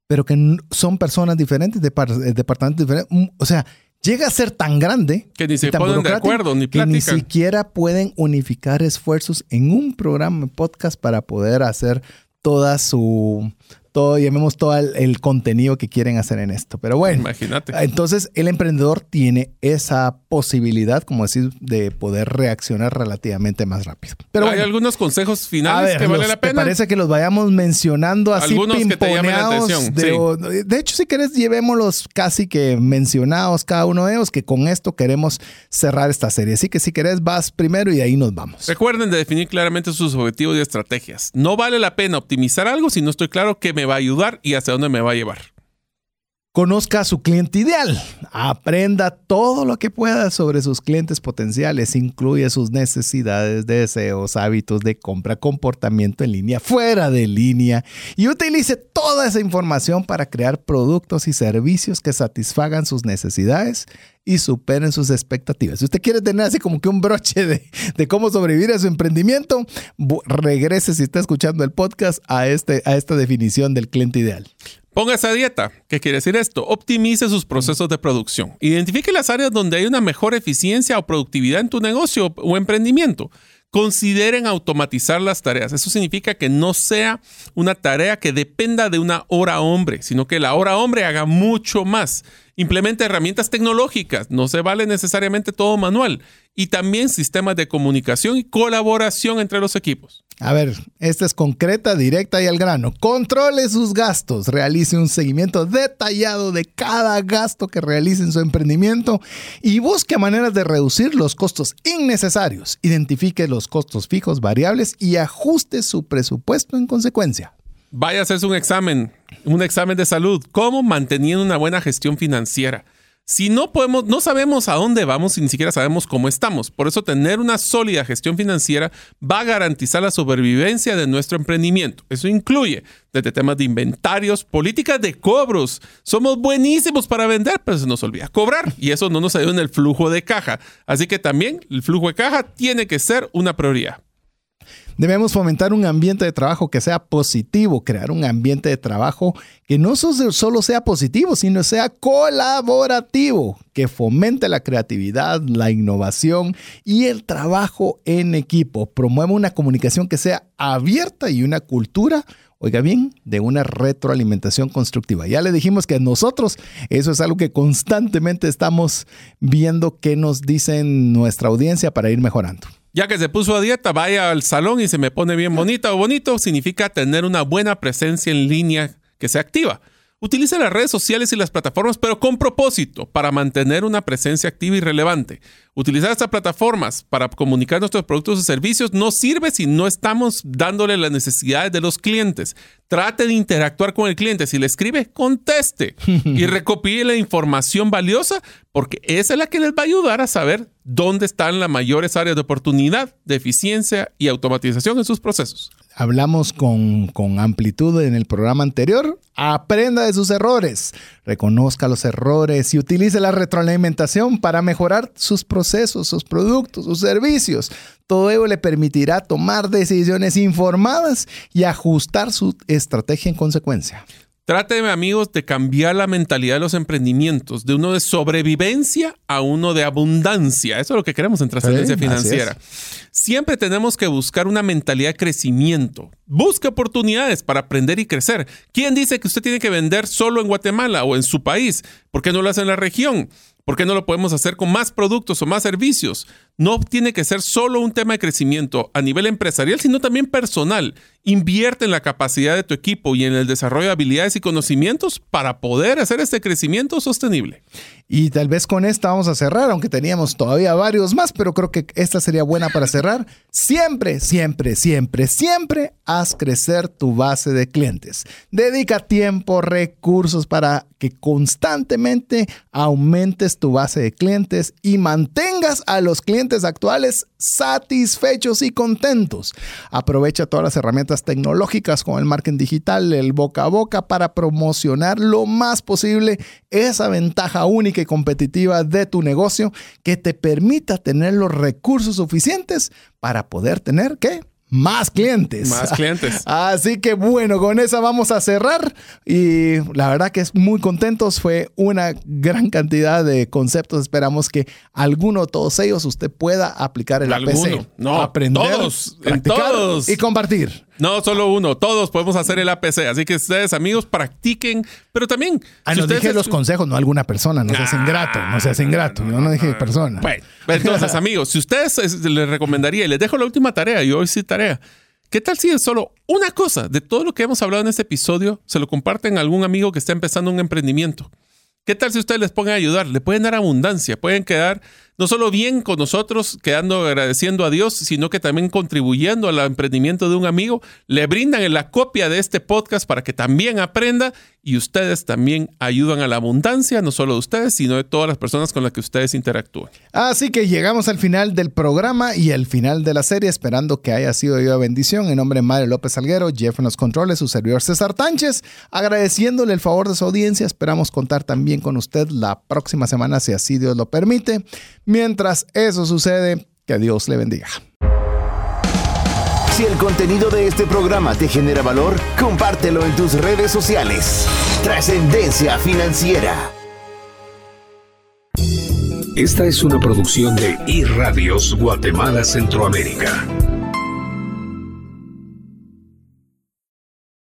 Pero que son personas diferentes, de eh, departamentos diferentes. Mm, o sea, llega a ser tan grande que ni se ponen de acuerdo ni platican. Que ni siquiera pueden unificar esfuerzos en un programa de podcast para poder hacer toda su todo, llamemos todo el, contenido que quieren hacer en esto. Pero bueno, imagínate. Entonces, el emprendedor tiene esa posibilidad, como decir, de poder reaccionar relativamente más rápido. Pero hay algunos consejos finales que vale la pena. ¿Te parece que los vayamos mencionando así algunos que te llamen la atención. De, de, hecho, si querés, llevémoslos casi que mencionados cada uno de ellos, que con esto queremos cerrar esta serie. Así que si querés, vas primero y ahí nos vamos. Recuerden de definir claramente sus objetivos y estrategias. No vale la pena optimizar algo si no estoy claro que me va a ayudar y hacia dónde me va a llevar. Conozca a su cliente ideal. Aprenda todo lo que pueda sobre sus clientes potenciales. Incluye sus necesidades, deseos, hábitos de compra, comportamiento en línea, fuera de línea. Y utilice toda esa información para crear productos y servicios que satisfagan sus necesidades y superen sus expectativas. Si usted quiere tener así como que un broche de, cómo sobrevivir a su emprendimiento, regrese si está escuchando el podcast a, este, a esta definición del cliente ideal. Ponga esa dieta. ¿Qué quiere decir esto? Optimice sus procesos de producción. Identifique las áreas donde hay una mejor eficiencia o productividad en tu negocio o emprendimiento. Consideren automatizar las tareas. Eso significa que no sea una tarea que dependa de una hora hombre, sino que la hora hombre haga mucho más. Implemente herramientas tecnológicas. No se vale necesariamente todo manual. Y también sistemas de comunicación y colaboración entre los equipos. A ver, esta es concreta, directa y al grano. Controle sus gastos, realice un seguimiento detallado de cada gasto que realice en su emprendimiento y busque maneras de reducir los costos innecesarios. Identifique los costos fijos, variables y ajuste su presupuesto en consecuencia. Vaya a hacerse un examen, un examen de salud, cómo manteniendo una buena gestión financiera. Si no podemos, no sabemos a dónde vamos y ni siquiera sabemos cómo estamos. Por eso tener una sólida gestión financiera va a garantizar la supervivencia de nuestro emprendimiento. Eso incluye desde temas de inventarios, políticas de cobros. Somos buenísimos para vender, pero se nos olvida cobrar y eso no nos ayuda en el flujo de caja. Así que también el flujo de caja tiene que ser una prioridad. Debemos fomentar un ambiente de trabajo que sea positivo, crear un ambiente de trabajo que no solo sea positivo, sino sea colaborativo, que fomente la creatividad, la innovación y el trabajo en equipo. Promueva una comunicación que sea abierta y una cultura oiga bien, de una retroalimentación constructiva. Ya le dijimos que nosotros eso es algo que constantemente estamos viendo qué nos dicen nuestra audiencia para ir mejorando. Ya que se puso a dieta, vaya al salón y se me pone bien bonita o bonito, significa tener una buena presencia en línea que sea activa. Utiliza las redes sociales y las plataformas, pero con propósito, para mantener una presencia activa y relevante. Utilizar estas plataformas para comunicar nuestros productos y servicios no sirve si no estamos dándole las necesidades de los clientes. Trate de interactuar con el cliente. Si le escribe, conteste y recopile la información valiosa porque esa es la que les va a ayudar a saber dónde están las mayores áreas de oportunidad, de eficiencia y automatización en sus procesos hablamos con, con, amplitud en el programa anterior, aprenda de sus errores, reconozca los errores y utilice la retroalimentación para mejorar sus procesos, sus productos, sus servicios. Todo ello le permitirá tomar decisiones informadas y ajustar su estrategia en consecuencia. Trate, amigos, de cambiar la mentalidad de los emprendimientos, de uno de sobrevivencia a uno de abundancia. Eso es lo que queremos en trascendencia financiera. Siempre tenemos que buscar una mentalidad de crecimiento. Busque oportunidades para aprender y crecer. ¿Quién dice que usted tiene que vender solo en Guatemala o en su país? ¿Por qué no lo hace en la región? ¿Por qué no lo podemos hacer con más productos o más servicios? No tiene que ser solo un tema de crecimiento a nivel empresarial, sino también personal. Invierte en la capacidad de tu equipo y en el desarrollo de habilidades y conocimientos para poder hacer este crecimiento sostenible. Y tal vez con esta vamos a cerrar, aunque teníamos todavía varios más, pero creo que esta sería buena para cerrar. Siempre, siempre, siempre, siempre haz crecer tu base de clientes. Dedica tiempo, recursos para que constantemente aumentes tu base de clientes y mantengas a los clientes actuales satisfechos y contentos. Aprovecha todas las herramientas tecnológicas como el marketing digital, el boca a boca para promocionar lo más posible esa ventaja única y competitiva de tu negocio que te permita tener los recursos suficientes para poder tener ¿qué? Más clientes. Más clientes. Así que bueno, con esa vamos a cerrar y la verdad que es muy contentos. Fue una gran cantidad de conceptos. Esperamos que alguno de todos ellos usted pueda aplicar en la PC. No, aprender, todos, practicar y compartir. No, solo uno. Todos podemos hacer el APC. Así que ustedes, amigos, practiquen. Pero también. Ah, no dije los consejos, no alguna persona. No se hacen grato. No se hacen grato. Yo no dije persona. Bueno, entonces, amigos, si ustedes les recomendaría, y les dejo la última tarea, yo hoy sí tarea. ¿Qué tal si es solo una cosa de todo lo que hemos hablado en este episodio se lo comparten a algún amigo que está empezando un emprendimiento? ¿Qué tal si ustedes les pongan a ayudar? Le pueden dar abundancia, pueden quedar no solo bien con nosotros, quedando agradeciendo a Dios, sino que también contribuyendo al emprendimiento de un amigo. Le brindan la copia de este podcast para que también aprenda y ustedes también ayudan a la abundancia, no solo de ustedes, sino de todas las personas con las que ustedes interactúan. Así que llegamos al final del programa y al final de la serie, esperando que haya sido de bendición. En nombre de Mario López Salguero, Jeff en los controles, su servidor César Tánchez, agradeciéndole el favor de su audiencia. Esperamos contar también con usted la próxima semana, si así Dios lo permite. Mientras eso sucede, que Dios le bendiga. Si el contenido de este programa te genera valor, compártelo en tus redes sociales. Trascendencia financiera. Esta es una producción de iRadios Guatemala Centroamérica.